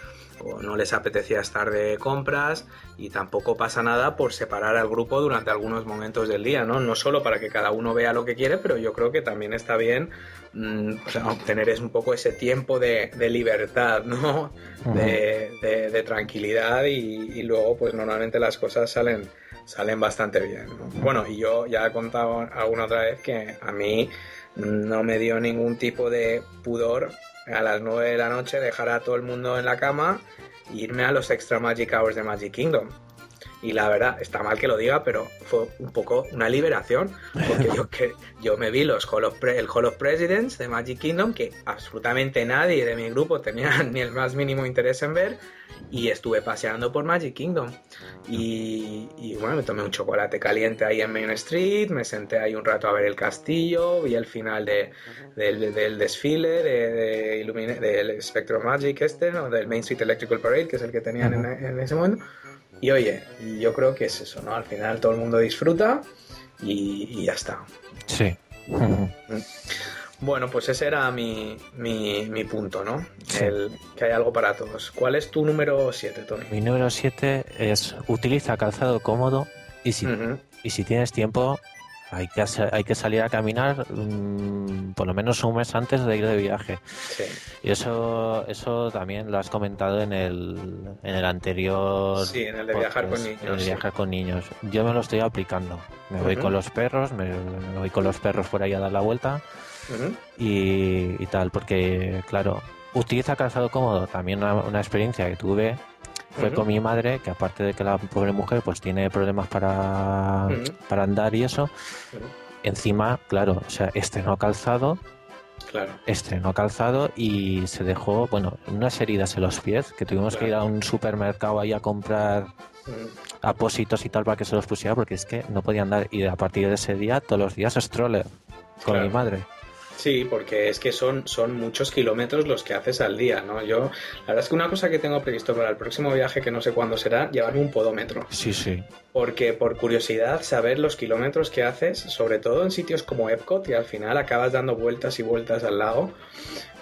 o no les apetecía estar de compras y tampoco pasa nada por separar al grupo durante algunos momentos del día, ¿no? No solo para que cada uno vea lo que quiere, pero yo creo que también está bien mm, obtener es un poco ese tiempo de, libertad, ¿no? de, tranquilidad y, luego pues normalmente las cosas salen, salen bastante bien. Bueno, y yo ya he contado alguna otra vez que a mí no me dio ningún tipo de pudor a las 9 de la noche dejar a todo el mundo en la cama irme a los Extra Magic Hours de Magic Kingdom. Y la verdad, está mal que lo diga, pero fue un poco una liberación, porque yo, que, yo me vi los Hall of el Hall of Presidents de Magic Kingdom, que absolutamente nadie de mi grupo tenía ni el más mínimo interés en ver, y estuve paseando por Magic Kingdom. Y, bueno, me tomé un chocolate caliente ahí en Main Street, me senté ahí un rato a ver el castillo, vi el final de, del, desfile de, del Spectrum Magic este, ¿no? del Main Street Electrical Parade, que es el que tenían en, en ese momento. Y oye, yo creo que es eso, ¿no? Al final todo el mundo disfruta y, ya está.
Sí.
Bueno, pues ese era mi, mi, punto, ¿no? El, que hay algo para todos. ¿Cuál es tu número 7, Tony?
Mi número 7 es utiliza calzado cómodo y si, y si tienes tiempo, hay que, hay que salir a caminar mm, por lo menos un mes antes de ir de viaje. Y eso eso también lo has comentado en el, en el anterior.
Sí, en el de viajar con niños.
En el viajar con niños. Yo me lo estoy aplicando. Me voy con los perros, me, voy con los perros por ahí a dar la vuelta y, tal, porque, claro, utiliza calzado cómodo. También una experiencia que tuve fue con mi madre, que aparte de que la pobre mujer pues tiene problemas para, para andar y eso, encima, claro, o sea, estrenó calzado,
claro.
estrenó calzado y se dejó, bueno, unas heridas en los pies, que tuvimos que ir a un supermercado ahí a comprar apósitos y tal para que se los pusiera, porque es que no podía andar. Y a partir de ese día, todos los días stroller con mi madre.
Sí, porque es que son, son muchos kilómetros los que haces al día, ¿no? Yo, la verdad es que una cosa que tengo previsto para el próximo viaje, que no sé cuándo será, llevarme un podómetro.
Sí, sí.
Porque por curiosidad, saber los kilómetros que haces, sobre todo en sitios como Epcot, y al final acabas dando vueltas y vueltas al lago,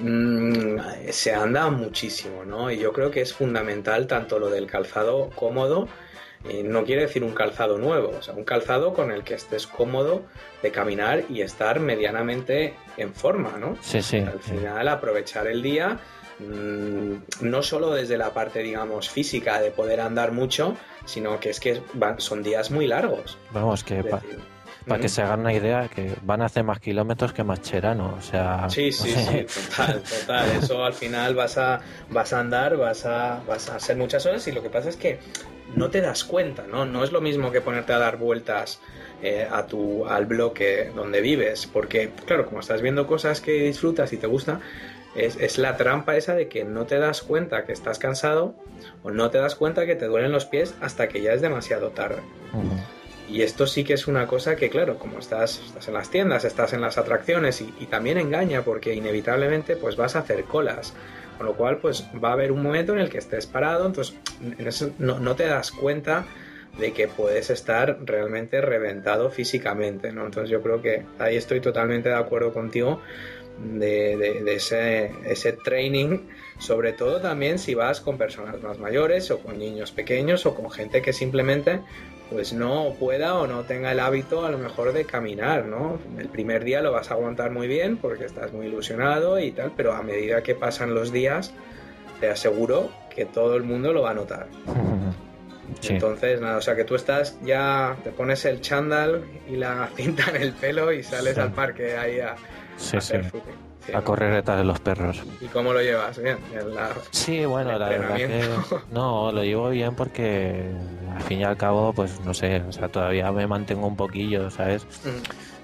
mm, se anda muchísimo, ¿no? Y yo creo que es fundamental tanto lo del calzado cómodo, no quiere decir un calzado nuevo, o sea, un calzado con el que estés cómodo de caminar y estar medianamente en forma, ¿no?
Sí, sí.
Al final, aprovechar el día, mm, no solo desde la parte, digamos, física de poder andar mucho, sino que es que son días muy largos.
Vamos, que para que se hagan una idea, que van a hacer más kilómetros que Mascherano, o sea...
Sí, sí, sí, total, total. Eso al final vas a, vas a andar, vas a, vas a hacer muchas horas y lo que pasa es que no te das cuenta, ¿no? No es lo mismo que ponerte a dar vueltas eh, a tu, al bloque donde vives, porque, claro, como estás viendo cosas que disfrutas y te gusta, es, la trampa esa de que no te das cuenta que estás cansado o no te das cuenta que te duelen los pies hasta que ya es demasiado tarde. Y esto sí que es una cosa que, claro, como estás, estás en las tiendas, estás en las atracciones y, también engaña porque inevitablemente pues vas a hacer colas. Con lo cual, pues va a haber un momento en el que estés parado, entonces no, te das cuenta de que puedes estar realmente reventado físicamente, ¿no? Entonces yo creo que ahí estoy totalmente de acuerdo contigo de, ese, ese training, sobre todo también si vas con personas más mayores o con niños pequeños o con gente que simplemente pues no pueda o no tenga el hábito a lo mejor de caminar, ¿no? El primer día lo vas a aguantar muy bien porque estás muy ilusionado y tal, pero a medida que pasan los días, te aseguro que todo el mundo lo va a notar. Entonces, nada, o sea que tú estás ya, te pones el chándal y la cinta en el pelo y sales al parque ahí a, hacer footing
a correr detrás de los perros.
¿Y cómo lo llevas? ¿Bien?
sí, bueno, la verdad que no, lo llevo bien porque al fin y al cabo, pues no sé, o sea, todavía me mantengo un poquillo, ¿sabes?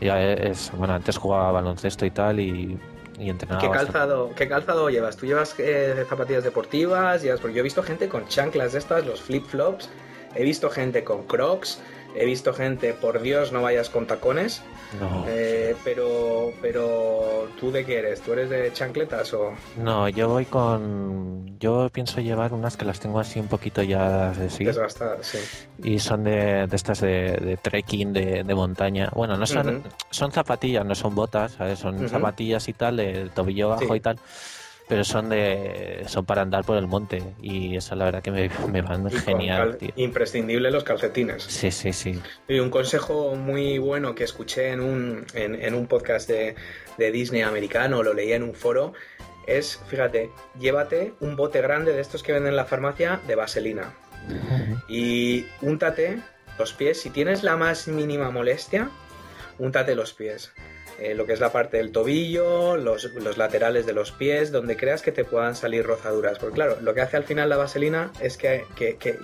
Ya es, bueno, antes jugaba baloncesto y tal y, y entrenaba.
¿Qué calzado, ¿Qué calzado llevas? ¿Tú llevas eh, zapatillas deportivas? ¿Llevas? Porque yo he visto gente con chanclas de estas, los flip-flops, he visto gente con crocs, he visto gente, por Dios, no vayas con tacones.
No.
Eh, pero, pero, ¿tú de qué eres? ¿Tú eres de chancletas o...?
No, yo voy con... Yo pienso llevar unas que las tengo así un poquito ya
sí. Desgastadas, sí.
Y son de, de estas de, trekking, de, de, montaña. Bueno, no son, son zapatillas, no son botas, ¿sabes? Son zapatillas y tal, de tobillo bajo y tal pero son de son para andar por el monte y eso la verdad que me, me van genial.
Imprescindible los calcetines.
Sí, sí, sí.
Y un consejo muy bueno que escuché en un, en, un podcast de, Disney americano, lo leía en un foro, es, fíjate, llévate un bote grande de estos que venden en la farmacia de vaselina y úntate los pies, si tienes la más mínima molestia, úntate los pies eh, lo que es la parte del tobillo, los, laterales de los pies, donde creas que te puedan salir rozaduras. Porque claro, lo que hace al final la vaselina es que,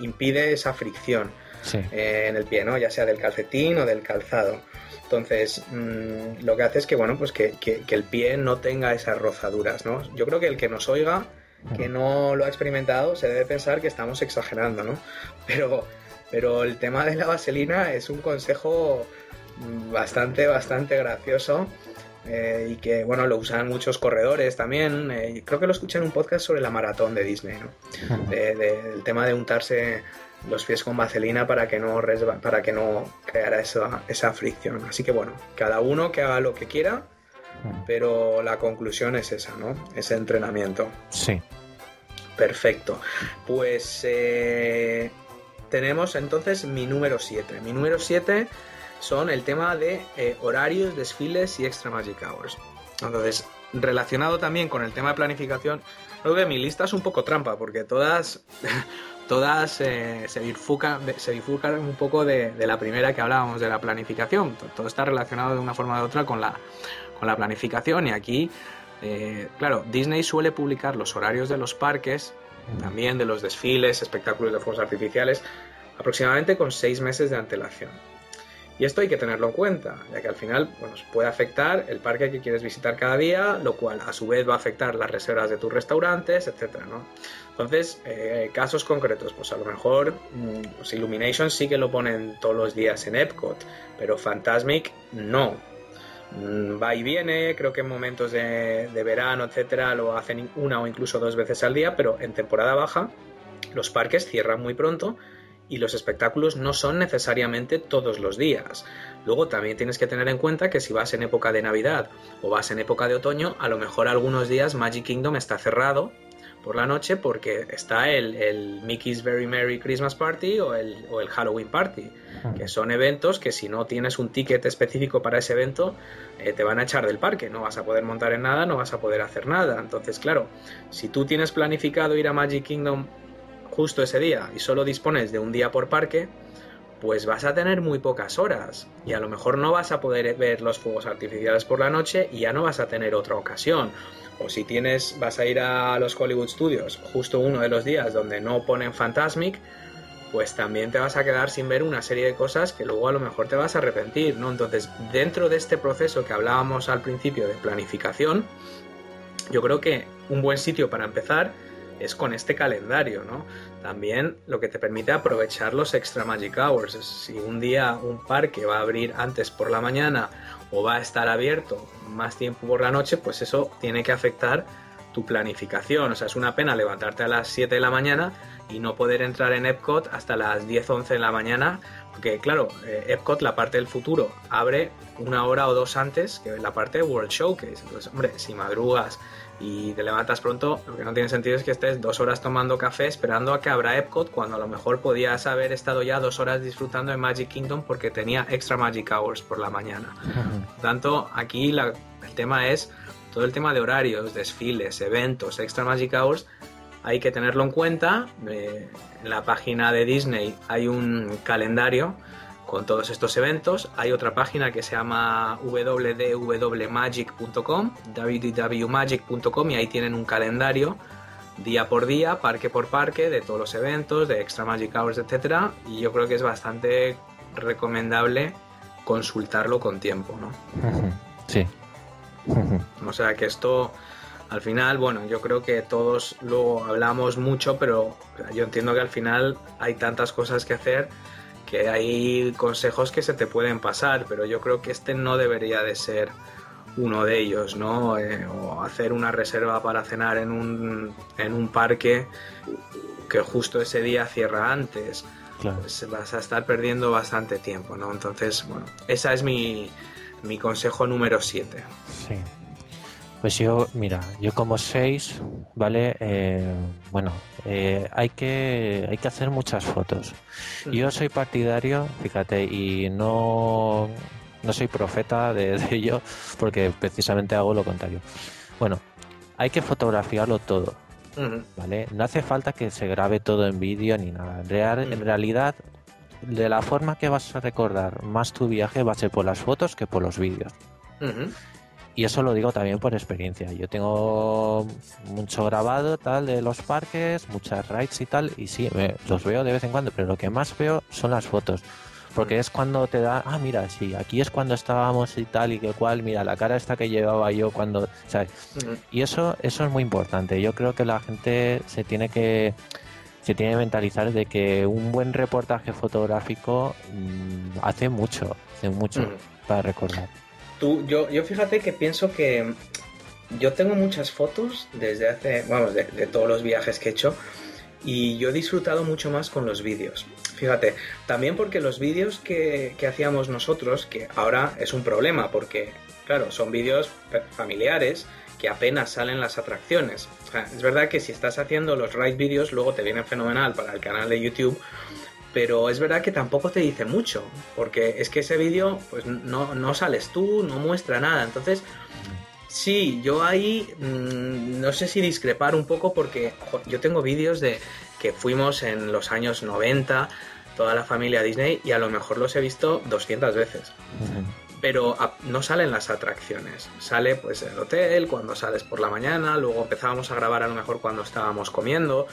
impide esa fricción eh, en el pie, ¿no? Ya sea del calcetín o del calzado. Entonces, mm, lo que hace es que, bueno, pues que, el pie no tenga esas rozaduras, ¿no? Yo creo que el que nos oiga, que no lo ha experimentado, se debe pensar que estamos exagerando, ¿no? Pero, pero el tema de la vaselina es un consejo bastante, bastante gracioso. Eh, y que bueno lo usan muchos corredores también eh, creo que lo escuché en un podcast sobre la maratón de Disney ¿no? el tema de untarse los pies con vaselina para que no para que no creara esa, esa fricción. Así que bueno cada uno que haga lo que quiera pero la conclusión es esa no ese entrenamiento.
Sí.
Perfecto. Pues eh, tenemos entonces mi número 7 mi número 7 son el tema de eh, horarios, desfiles y extra magic hours. Entonces, relacionado también con el tema de planificación, creo que mi lista es un poco trampa porque todas, todas eh, se, bifurcan, se bifurcan un poco de, la primera que hablábamos de la planificación. Todo está relacionado de una forma u otra con la, con la planificación y aquí, eh, claro, Disney suele publicar los horarios de los parques, también de los desfiles, espectáculos de fuegos artificiales, aproximadamente con seis meses de antelación. Y esto hay que tenerlo en cuenta, ya que al final bueno, puede afectar el parque que quieres visitar cada día, lo cual a su vez va a afectar las reservas de tus restaurantes, etc. ¿no? Entonces, eh, casos concretos, pues a lo mejor mm, pues Illumination sí que lo ponen todos los días en Epcot, pero Fantasmic no. Mm, va y viene, creo que en momentos de, de verano, etcétera, lo hacen una o incluso dos veces al día, pero en temporada baja los parques cierran muy pronto y los espectáculos no son necesariamente todos los días. Luego también tienes que tener en cuenta que si vas en época de Navidad o vas en época de otoño, a lo mejor algunos días Magic Kingdom está cerrado por la noche porque está el, Mickey's Very Merry Christmas Party o el, o el, Halloween Party, que son eventos que si no tienes un ticket específico para ese evento, eh, te van a echar del parque, no vas a poder montar en nada, no vas a poder hacer nada. Entonces, claro, si tú tienes planificado ir a Magic Kingdom justo ese día y solo dispones de un día por parque, pues vas a tener muy pocas horas y a lo mejor no vas a poder ver los fuegos artificiales por la noche y ya no vas a tener otra ocasión. O si tienes, vas a ir a los Hollywood Studios justo uno de los días donde no ponen Fantasmic, pues también te vas a quedar sin ver una serie de cosas que luego a lo mejor te vas a arrepentir, ¿no? Entonces, dentro de este proceso que hablábamos al principio de planificación, yo creo que un buen sitio para empezar es con este calendario, ¿no? También lo que te permite aprovechar los extra magic hours. Si un día un parque va a abrir antes por la mañana o va a estar abierto más tiempo por la noche, pues eso tiene que afectar tu planificación. O sea, es una pena levantarte a las 7 de la mañana y no poder entrar en Epcot hasta las 10, 11 de la mañana. Porque claro, eh, Epcot, la parte del futuro, abre una hora o dos antes que la parte de World Showcase. Entonces, hombre, si madrugas y te levantas pronto, lo que no tiene sentido es que estés dos horas tomando café esperando a que abra Epcot cuando a lo mejor podías haber estado ya dos horas disfrutando de Magic Kingdom porque tenía extra Magic Hours por la mañana. Por tanto, aquí el tema es todo el tema de horarios, desfiles, eventos, extra Magic Hours, hay que tenerlo en cuenta. Eh, en la página de Disney hay un calendario con todos estos eventos. Hay otra página que se llama www.magic.com, www.magic.com y ahí tienen un calendario día por día, parque por parque, de todos los eventos, de Extra Magic Hours, etcétera, y yo creo que es bastante recomendable consultarlo con tiempo, ¿no?
Sí.
O sea que esto al final, bueno, yo creo que todos lo hablamos mucho, pero yo entiendo que al final hay tantas cosas que hacer que hay consejos que se te pueden pasar, pero yo creo que este no debería de ser uno de ellos, ¿no? Eh, o hacer una reserva para cenar en un, en un parque que justo ese día cierra antes. Pues vas a estar perdiendo bastante tiempo, ¿no? Entonces, bueno, esa es mi, mi consejo número 7.
Sí. Pues yo, mira, yo como seis, ¿vale? Eh, bueno, eh, hay, que, hay que hacer muchas fotos. Yo soy partidario, fíjate, y no, no soy profeta de, ello, porque precisamente hago lo contrario. Bueno, hay que fotografiarlo todo, ¿vale? No hace falta que se grabe todo en vídeo ni nada. Real, En realidad, de la forma que vas a recordar más tu viaje va a ser por las fotos que por los vídeos. Y eso lo digo también por experiencia. Yo tengo mucho grabado tal de los parques, muchas rides y tal, y sí, los veo de vez en cuando, pero lo que más veo son las fotos. Porque es cuando te da, ah, mira, sí, aquí es cuando estábamos y tal y que cual, mira, la cara esta que llevaba yo cuando, ¿sabes? Y eso, eso es muy importante. Yo creo que la gente se tiene que se tiene que mentalizar de que un buen reportaje fotográfico mm, hace mucho, hace mucho para recordar.
Tú, yo, yo fíjate que pienso que yo tengo muchas fotos desde hace, vamos, de, todos los viajes que he hecho y yo he disfrutado mucho más con los vídeos. Fíjate, también porque los vídeos que, que hacíamos nosotros, que ahora es un problema porque, claro, son vídeos familiares que apenas salen las atracciones. es verdad que si estás haciendo los right videos, luego te vienen fenomenal para el canal de YouTube, pero es verdad que tampoco te dice mucho, porque es que ese vídeo, pues no, no sales tú, no muestra nada. Entonces, sí, yo ahí mm, no sé si discrepar un poco, porque yo tengo vídeos de que fuimos en los años 90, toda la familia Disney, y a lo mejor los he visto 200 veces pero no salen las atracciones. Sale pues el hotel, cuando sales por la mañana, luego empezábamos a grabar a lo mejor cuando estábamos comiendo.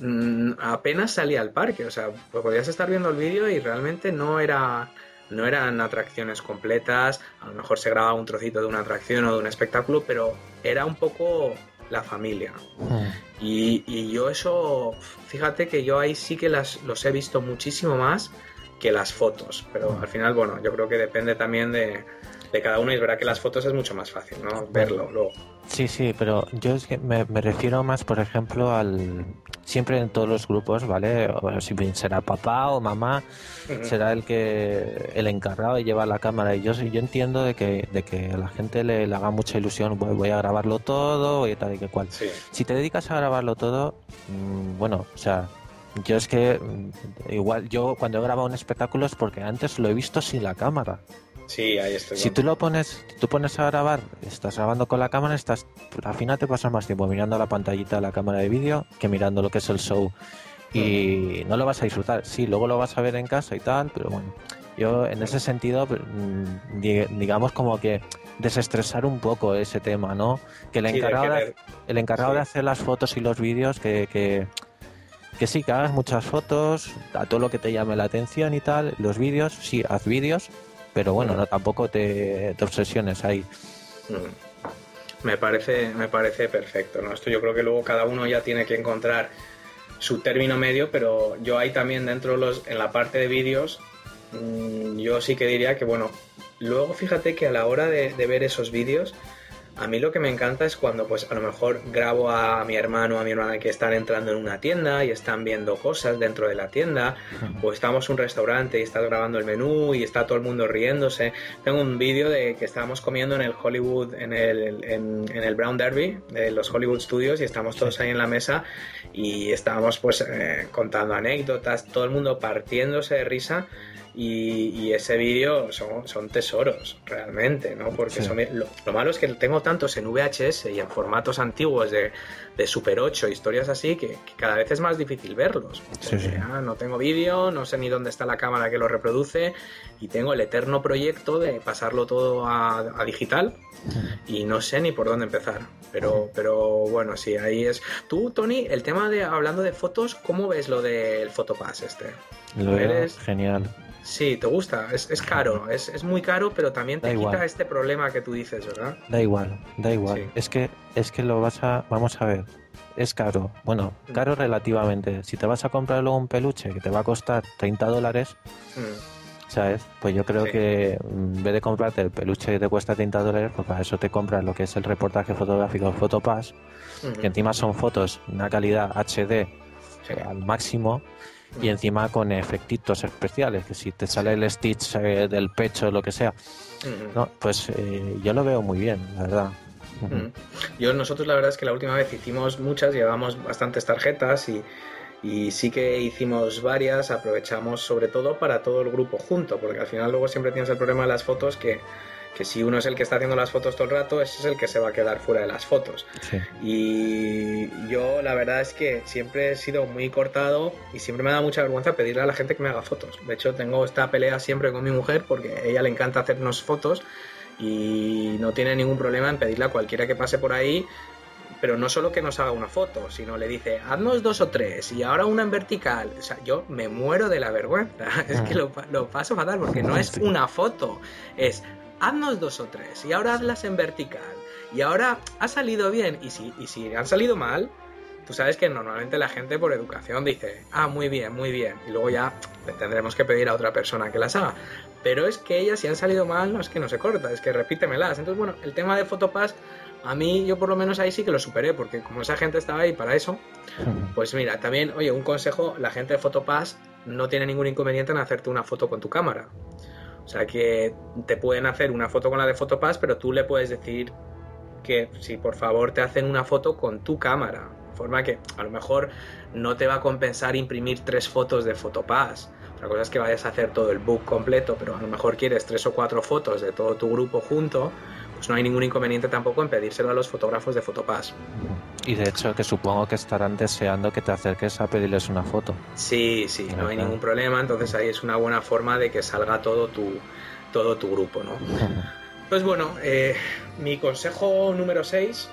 Mm, apenas salía al parque, o sea, pues podías estar viendo el vídeo y realmente no era no eran atracciones completas, a lo mejor se grababa un trocito de una atracción o de un espectáculo, pero era un poco la familia. Hmm. Y, yo eso, fíjate que yo ahí sí que las, los he visto muchísimo más que las fotos. Pero mm. al final, bueno, yo creo que depende también de, de cada uno y es verdad que las fotos es mucho más fácil, ¿no? Verlo luego.
Sí, sí, pero yo es que me, refiero más, por ejemplo, al... Siempre en todos los grupos, ¿vale? O si será papá o mamá, será el que el encargado de llevar la cámara. Y yo, yo entiendo de que, de que a la gente le, haga mucha ilusión, voy, a grabarlo todo y tal y que cual. Si te dedicas a grabarlo todo, mm, bueno, o sea, yo es que mm, igual yo cuando he grabado un espectáculo es porque antes lo he visto sin la cámara.
Sí, ahí estoy.
Si tú lo pones, tú pones a grabar, estás grabando con la cámara, estás, al final te pasas más tiempo mirando la pantallita de la cámara de vídeo que mirando lo que es el show y no lo vas a disfrutar. Sí, luego lo vas a ver en casa y tal, pero bueno, yo en ese sentido, mm, digamos como que desestresar un poco ese tema, ¿no? Que el encargado, de, el encargado de hacer las fotos y los vídeos que, que que sí, que hagas muchas fotos, a todo lo que te llame la atención y tal, los vídeos, sí, haz vídeos, pero bueno, no tampoco te, obsesiones ahí.
Mm. Me parece, me parece perfecto, ¿no? Esto yo creo que luego cada uno ya tiene que encontrar su término medio, pero yo ahí también dentro los, en la parte de vídeos, mm, yo sí que diría que bueno, luego fíjate que a la hora de ver esos vídeos, a mí lo que me encanta es cuando pues a lo mejor grabo a mi hermano o a mi hermana que están entrando en una tienda y están viendo cosas dentro de la tienda o estamos en un restaurante y estás grabando el menú y está todo el mundo riéndose. Tengo un vídeo de que estábamos comiendo en el Hollywood, en el, en, el Brown Derby de los Hollywood Studios y estamos todos ahí en la mesa y estábamos pues eh, contando anécdotas, todo el mundo partiéndose de risa y, ese vídeo son, son, tesoros, realmente, ¿no? Porque lo, malo es que tengo tantos en VHS y en formatos antiguos de, de Super 8, historias así, que, cada vez es más difícil verlos. no tengo vídeo, no sé ni dónde está la cámara que lo reproduce y tengo el eterno proyecto de pasarlo todo a, digital y no sé ni por dónde empezar. Pero, pero bueno, sí, ahí es. Tú, Tony, el tema de hablando de fotos, ¿cómo ves lo del Photopass este?
Lo eres genial.
Sí, te gusta, es, es caro, es, es, muy caro, pero también te quita este problema que tú dices, ¿verdad?
Da igual, da igual. Es que es que lo vas a, vamos a ver, es caro. Bueno, mm. caro relativamente. Si te vas a comprar luego un peluche que te va a costar 30 dólares, mm. ¿sabes? Pues yo creo que en vez de comprarte el peluche que te cuesta 30 dólares, pues para eso te compras lo que es el reportaje fotográfico Photopass, que encima son fotos de una calidad HD al máximo y encima con efectitos especiales, que si te sale el stitch eh, del pecho o lo que sea, no, pues eh, yo lo veo muy bien, la verdad.
Yo nosotros la verdad es que la última vez hicimos muchas, llevamos bastantes tarjetas y, y sí que hicimos varias, aprovechamos sobre todo para todo el grupo junto, porque al final luego siempre tienes el problema de las fotos que que si uno es el que está haciendo las fotos todo el rato, ese es el que se va a quedar fuera de las fotos. Y yo la verdad es que siempre he sido muy cortado y siempre me da mucha vergüenza pedirle a la gente que me haga fotos. De hecho, tengo esta pelea siempre con mi mujer porque a ella le encanta hacernos fotos y no tiene ningún problema en pedirle a cualquiera que pase por ahí pero no solo que nos haga una foto, sino le dice, haznos dos o tres y ahora una en vertical. O sea, yo me muero de la vergüenza. Es que lo, lo paso fatal porque no es una foto, es haznos dos o tres y ahora hazlas en vertical. Y ahora ha salido bien y si, y si han salido mal, tú sabes que normalmente la gente por educación dice, ah, muy bien, muy bien. Y luego ya le tendremos que pedir a otra persona que las haga. Pero es que ellas si han salido mal, no es que no se corta, es que repítemelas. Entonces, bueno, el tema de Fotopass a mí yo por lo menos ahí sí que lo superé, porque como esa gente estaba ahí para eso, pues mira, también, oye, un consejo, la gente de Fotopass no tiene ningún inconveniente en hacerte una foto con tu cámara. O sea que te pueden hacer una foto con la de Fotopass, pero tú le puedes decir que si por favor te hacen una foto con tu cámara. De forma que a lo mejor no te va a compensar imprimir tres fotos de Fotopass. Otra cosa es que vayas a hacer todo el book completo, pero a lo mejor quieres tres o cuatro fotos de todo tu grupo junto pues no hay ningún inconveniente tampoco en pedírselo a los fotógrafos de Fotopass.
Y de hecho que supongo que estarán deseando que te acerques a pedirles una foto.
Sí, sí, no hay ningún problema, entonces ahí es una buena forma de que salga todo tu, todo tu grupo, ¿no? Pues bueno, eh, mi consejo número 6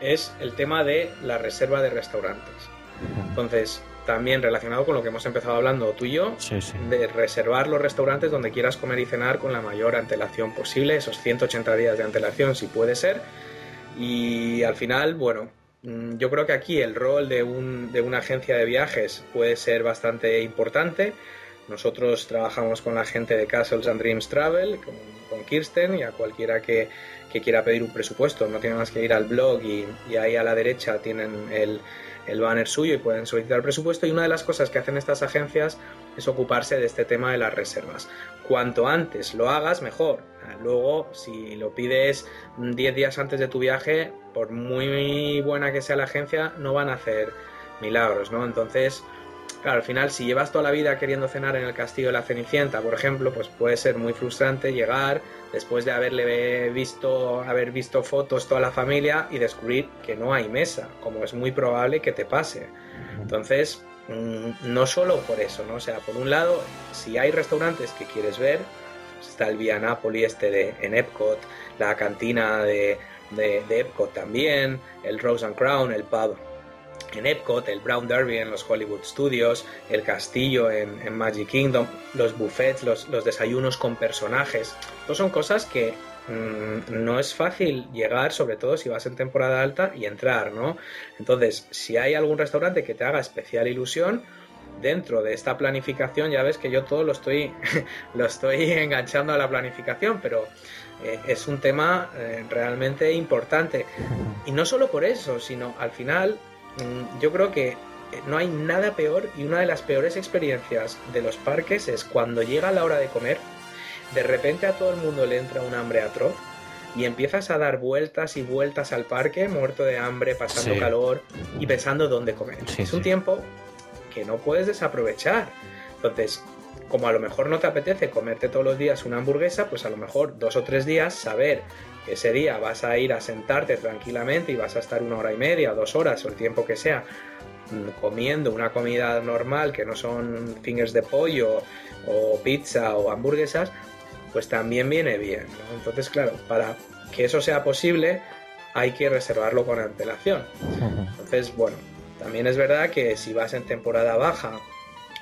es el tema de la reserva de restaurantes. Entonces, también relacionado con lo que hemos empezado hablando tú y yo, de reservar los restaurantes donde quieras comer y cenar con la mayor antelación posible, esos 180 días de antelación si puede ser. Y al final, bueno, mm, yo creo que aquí el rol de, un, de una agencia de viajes puede ser bastante importante. Nosotros trabajamos con la gente de Castles and Dreams Travel, con, Kirsten y a cualquiera que, que, quiera pedir un presupuesto. No tiene más que ir al blog y, y ahí a la derecha tienen el, el banner suyo y pueden solicitar presupuesto y una de las cosas que hacen estas agencias es ocuparse de este tema de las reservas. Cuanto antes lo hagas, mejor. Luego, si lo pides 10 días antes de tu viaje, por muy buena que sea la agencia, no van a hacer milagros, ¿no? Entonces, Claro, al final, si llevas toda la vida queriendo cenar en el castillo de la Cenicienta, por ejemplo, pues puede ser muy frustrante llegar después de haberle visto, haber visto fotos toda la familia y descubrir que no hay mesa, como es muy probable que te pase. Entonces, mm, no solo por eso, ¿no? O sea, por un lado, si hay restaurantes que quieres ver, pues está el Via Napoli este de, en Epcot, la cantina de, de, de Epcot también, el Rose and Crown, el pub en Epcot, el Brown Derby en los Hollywood Studios, el castillo en, Magic Kingdom, los buffets, los, desayunos con personajes. Todas son cosas que mm, no es fácil llegar, sobre todo si vas en temporada alta y entrar, ¿no? Entonces, si hay algún restaurante que te haga especial ilusión, dentro de esta planificación, ya ves que yo todo lo estoy, lo estoy enganchando a la planificación, pero eh, es un tema eh, realmente importante. Y no solo por eso, sino al final yo creo que no hay nada peor y una de las peores experiencias de los parques es cuando llega la hora de comer, de repente a todo el mundo le entra un hambre atroz y empiezas a dar vueltas y vueltas al parque, muerto de hambre, pasando calor y pensando dónde comer. es un tiempo que no puedes desaprovechar. Entonces, como a lo mejor no te apetece comerte todos los días una hamburguesa, pues a lo mejor dos o tres días saber ese día vas a ir a sentarte tranquilamente y vas a estar una hora y media, dos horas o el tiempo que sea mm, comiendo una comida normal que no son fingers de pollo o pizza o hamburguesas, pues también viene bien. Entonces, claro, para que eso sea posible hay que reservarlo con antelación. Entonces, bueno, también es verdad que si vas en temporada baja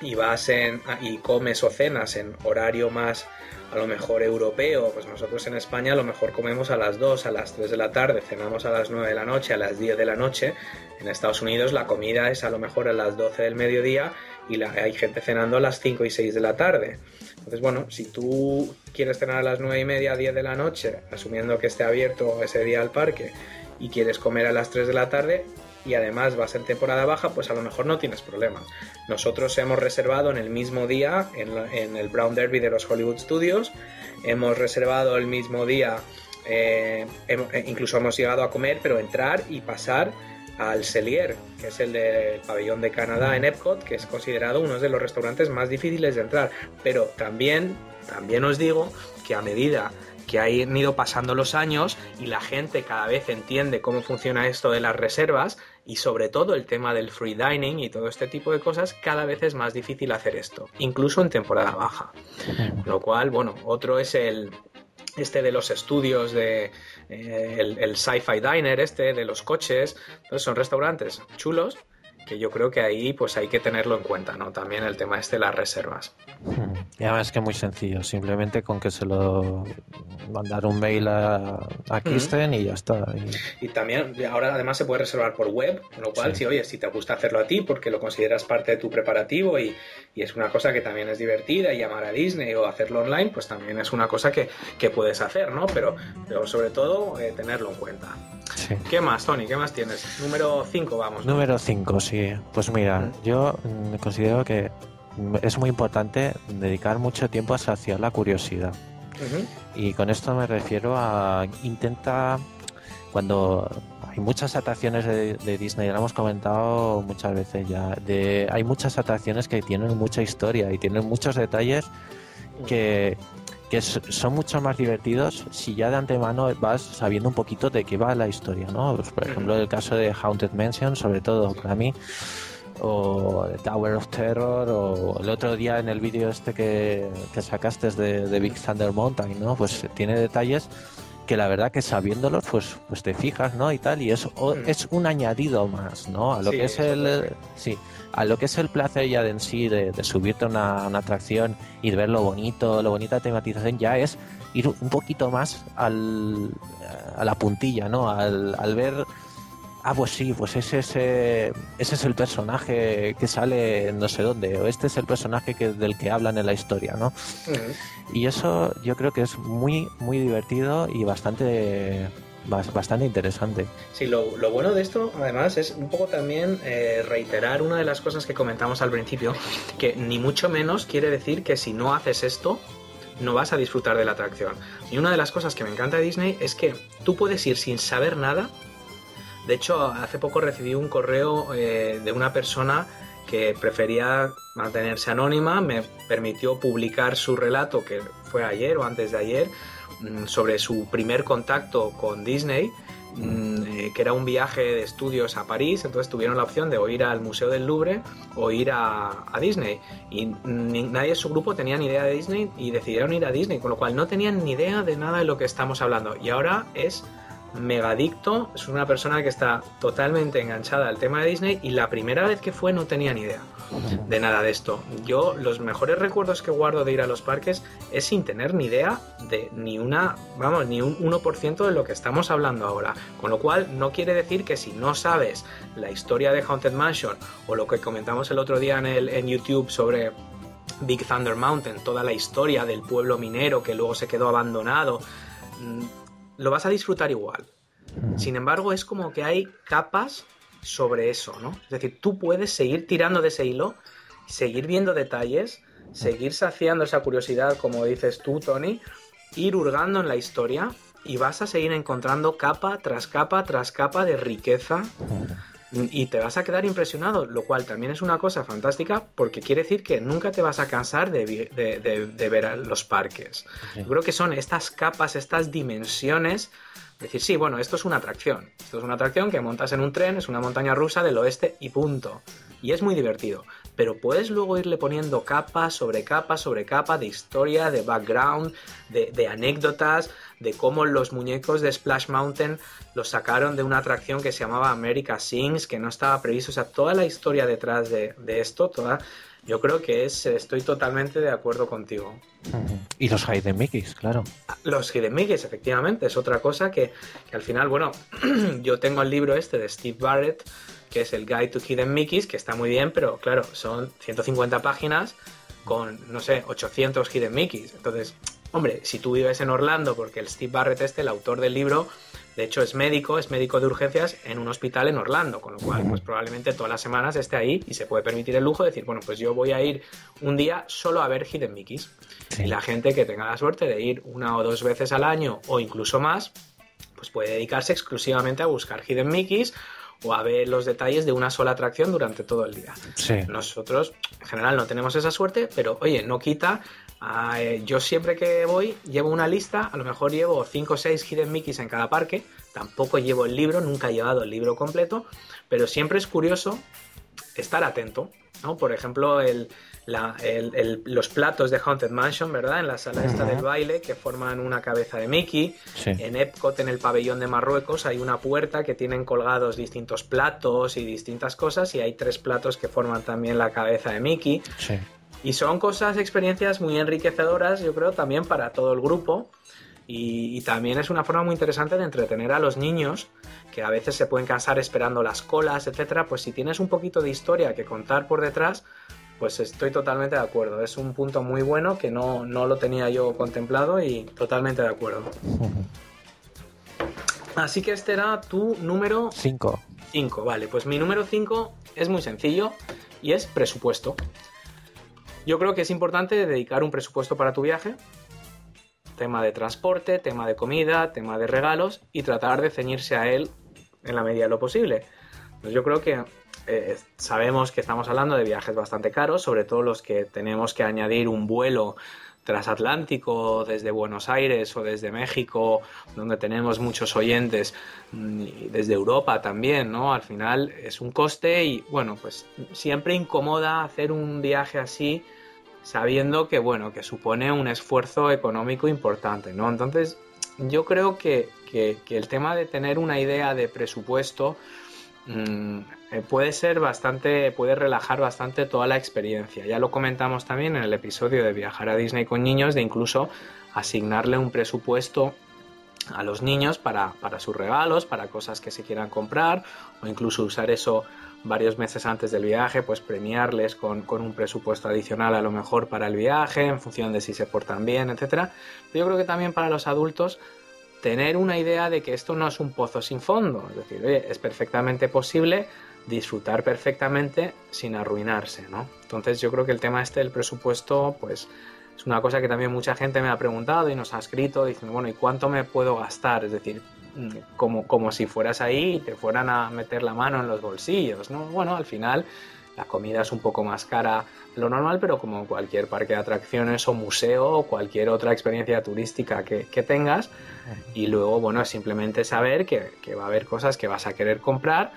y vas en y comes o cenas en horario más a lo mejor europeo, pues nosotros en España a lo mejor comemos a las 2, a las 3 de la tarde, cenamos a las 9 de la noche, a las 10 de la noche. En Estados Unidos la comida es a lo mejor a las 12 del mediodía y la, hay gente cenando a las 5 y 6 de la tarde. Entonces, bueno, si tú quieres cenar a las 9 y media, 10 de la noche, asumiendo que esté abierto ese día el parque, y quieres comer a las 3 de la tarde, y además vas en temporada baja, pues a lo mejor no tienes problema. Nosotros hemos reservado en el mismo día en, el Brown Derby de los Hollywood Studios, hemos reservado el mismo día, eh, eh, incluso hemos llegado a comer, pero entrar y pasar al Cellier, que es el del pabellón de Canadá en Epcot, que es considerado uno de los restaurantes más difíciles de entrar. Pero también, también os digo que a medida que han ido pasando los años y la gente cada vez entiende cómo funciona esto de las reservas y sobre todo el tema del free dining y todo este tipo de cosas, cada vez es más difícil hacer esto, incluso en temporada baja. Lo cual, bueno, otro es el, este de los estudios de eh, el, el sci-fi diner este de los coches entonces son restaurantes chulos que yo creo que ahí pues hay que tenerlo en cuenta, ¿no? También el tema este de las reservas.
Y además que es muy sencillo, simplemente con que se lo mandar un mail a, a Kristen y ya está.
Y... también ahora además se puede reservar por web, con lo cual si oye, si te gusta hacerlo a ti porque lo consideras parte de tu preparativo y, y, es una cosa que también es divertida y llamar a Disney o hacerlo online, pues también es una cosa que, que puedes hacer, ¿no? Pero, pero sobre todo eh, tenerlo en cuenta. ¿Qué más, Tony? ¿Qué más tienes? Número 5, vamos.
Número 5, sí. Pues mira, yo considero que es muy importante dedicar mucho tiempo a saciar la curiosidad. Y con esto me refiero a intenta cuando hay muchas atracciones de, Disney, lo hemos comentado muchas veces ya, de, hay muchas atracciones que tienen mucha historia y tienen muchos detalles que, que son mucho más divertidos si ya de antemano vas sabiendo un poquito de qué va la historia, ¿no? Pues, por ejemplo, el caso de Haunted Mansion, sobre todo para mí, o Tower of Terror, o el otro día en el vídeo este que, que sacaste de, de, Big Thunder Mountain, ¿no? Pues tiene detalles que la verdad que sabiéndolos pues pues te fijas no y tal y es es un añadido más no a lo que es el sí a lo que es el placer ya de en sí de, subirte a una, una, atracción y de ver lo bonito lo bonita tematización ya es ir un poquito más al, a la puntilla no al, al ver ah, pues sí, pues ese, ese, ese es el personaje que sale no sé dónde, o este es el personaje que, del que hablan en la historia, ¿no? Y eso yo creo que es muy, muy divertido y bastante bastante interesante.
Sí, lo, bueno de esto, además, es un poco también eh, reiterar una de las cosas que comentamos al principio, que ni mucho menos quiere decir que si no haces esto, no vas a disfrutar de la atracción. Y una de las cosas que me encanta de Disney es que tú puedes ir sin saber nada de hecho, hace poco recibí un correo eh, de una persona que prefería mantenerse anónima, me permitió publicar su relato, que fue ayer o antes de ayer, sobre su primer contacto con Disney, mm, eh, que era un viaje de estudios a París, entonces tuvieron la opción de o ir al Museo del Louvre o ir a, Disney. Y nadie de su grupo tenía ni idea de Disney y decidieron ir a Disney, con lo cual no tenían ni idea de nada de lo que estamos hablando. Y ahora es megadicto, es una persona que está totalmente enganchada al tema de Disney y la primera vez que fue no tenía ni idea de nada de esto. Yo los mejores recuerdos que guardo de ir a los parques es sin tener ni idea de ni una, vamos, ni un 1% de lo que estamos hablando ahora. Con lo cual no quiere decir que si no sabes la historia de Haunted Mansion o lo que comentamos el otro día en, el, en YouTube sobre Big Thunder Mountain, toda la historia del pueblo minero que luego se quedó abandonado, mm, lo vas a disfrutar igual. Sin embargo, es como que hay capas sobre eso, ¿no? Es decir, tú puedes seguir tirando de ese hilo, seguir viendo detalles, seguir saciando esa curiosidad, como dices tú, Tony, ir hurgando en la historia y vas a seguir encontrando capa tras capa tras capa de riqueza y te vas a quedar impresionado, lo cual también es una cosa fantástica porque quiere decir que nunca te vas a cansar de, ver los parques. Yo creo que son estas capas, estas dimensiones. Decir, sí, bueno, esto es una atracción. Esto es una atracción que montas en un tren, es una montaña rusa del oeste y punto. Y es muy divertido. Pero puedes luego irle poniendo capa sobre capa sobre capa de historia, de background, de, de anécdotas, de cómo los muñecos de Splash Mountain los sacaron de una atracción que se llamaba America Sings, que no estaba previsto. O sea, toda la historia detrás de, esto, toda, yo creo que es, estoy totalmente de acuerdo contigo.
Y los Hidden Mickeys, claro.
Los Hidden Mickeys, efectivamente, es otra cosa que, que al final, bueno, yo tengo el libro este de Steve Barrett, que es el Guide to Hidden Mickeys, que está muy bien, pero claro, son 150 páginas con, no sé, 800 Hidden Mickeys. Entonces, Hombre, si tú vives en Orlando, porque el Steve Barrett este, el autor del libro, de hecho es médico, es médico de urgencias en un hospital en Orlando, con lo cual pues probablemente todas las semanas esté ahí y se puede permitir el lujo de decir, bueno, pues yo voy a ir un día solo a ver Hidden Mickeys. Y la gente que tenga la suerte de ir una o dos veces al año o incluso más, pues puede dedicarse exclusivamente a buscar Hidden Mickeys o a ver los detalles de una sola atracción durante todo el día. Nosotros en general no tenemos esa suerte, pero oye, no quita Ah, eh, yo siempre que voy llevo una lista, a lo mejor llevo 5 o 6 Hidden Mickeys en cada parque, tampoco llevo el libro, nunca he llevado el libro completo, pero siempre es curioso estar atento ¿no? Por ejemplo, el, los platos de Haunted Mansion, ¿verdad? En la sala esta del baile, que forman una cabeza de Mickey. En Epcot, en el pabellón de Marruecos, hay una puerta que tienen colgados distintos platos y distintas cosas, y hay tres platos que forman también la cabeza de Mickey. Y son cosas, experiencias muy enriquecedoras, yo creo, también para todo el grupo. Y, también es una forma muy interesante de entretener a los niños que a veces se pueden cansar esperando las colas, etcétera. Pues si tienes un poquito de historia que contar por detrás, pues estoy totalmente de acuerdo. Es un punto muy bueno que no, lo tenía yo contemplado y totalmente de acuerdo. Así que este era tu número
5.
5, vale. Pues mi número 5 es muy sencillo y es presupuesto. Yo creo que es importante dedicar un presupuesto para tu viaje tema de transporte, tema de comida, tema de regalos y tratar de ceñirse a él en la medida de lo posible. Pues yo creo que eh, sabemos que estamos hablando de viajes bastante caros, sobre todo los que tenemos que añadir un vuelo transatlántico desde Buenos Aires o desde México, donde tenemos muchos oyentes, mm, y desde Europa también, ¿no? Al final es un coste y bueno, pues siempre incomoda hacer un viaje así sabiendo que, bueno, que supone un esfuerzo económico importante, ¿no? Entonces, yo creo que, el tema de tener una idea de presupuesto mm, eh, puede ser bastante, puede relajar bastante toda la experiencia. Ya lo comentamos también en el episodio de viajar a Disney con niños, de incluso asignarle un presupuesto a los niños para, para sus regalos, para cosas que se quieran comprar, o incluso usar eso varios meses antes del viaje, pues premiarles con, un presupuesto adicional a lo mejor para el viaje, en función de si se portan bien, etc. yo creo que también para los adultos tener una idea de que esto no es un pozo sin fondo, es decir, es perfectamente posible disfrutar perfectamente sin arruinarse, ¿no? Entonces yo creo que el tema este del presupuesto, pues es una cosa que también mucha gente me ha preguntado y nos ha escrito, diciendo, bueno, ¿y cuánto me puedo gastar? Es decir, como, como si fueras ahí y te fueran a meter la mano en los bolsillos, ¿no? Bueno, al final la comida es un poco más cara de lo normal, pero como cualquier parque de atracciones o museo o cualquier otra experiencia turística que, tengas. Y luego, bueno, es simplemente saber que, va a haber cosas que vas a querer comprar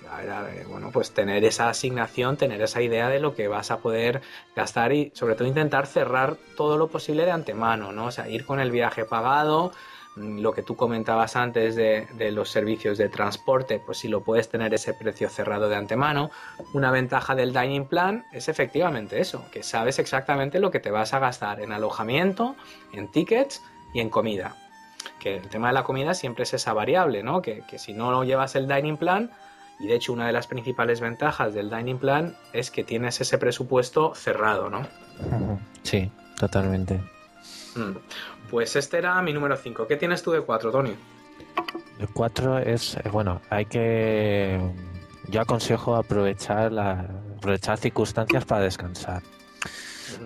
y va a haber, bueno, pues tener esa asignación, tener esa idea de lo que vas a poder gastar y sobre todo intentar cerrar todo lo posible de antemano, ¿no? O sea, ir con el viaje pagado, lo que tú comentabas antes de, los servicios de transporte, pues si lo puedes tener ese precio cerrado de antemano. Una ventaja del dining plan es efectivamente eso, que sabes exactamente lo que te vas a gastar en alojamiento, en tickets y en comida. Que el tema de la comida siempre es esa variable, ¿no? Que, que si no llevas el dining plan, y de hecho una de las principales ventajas del dining plan es que tienes ese presupuesto cerrado, ¿no?
Sí, totalmente.
Mm. Pues este era mi número 5. ¿Qué tienes tú de 4, Tony?
El 4 es, eh, bueno, hay que... Yo aconsejo aprovechar, la, aprovechar circunstancias para descansar.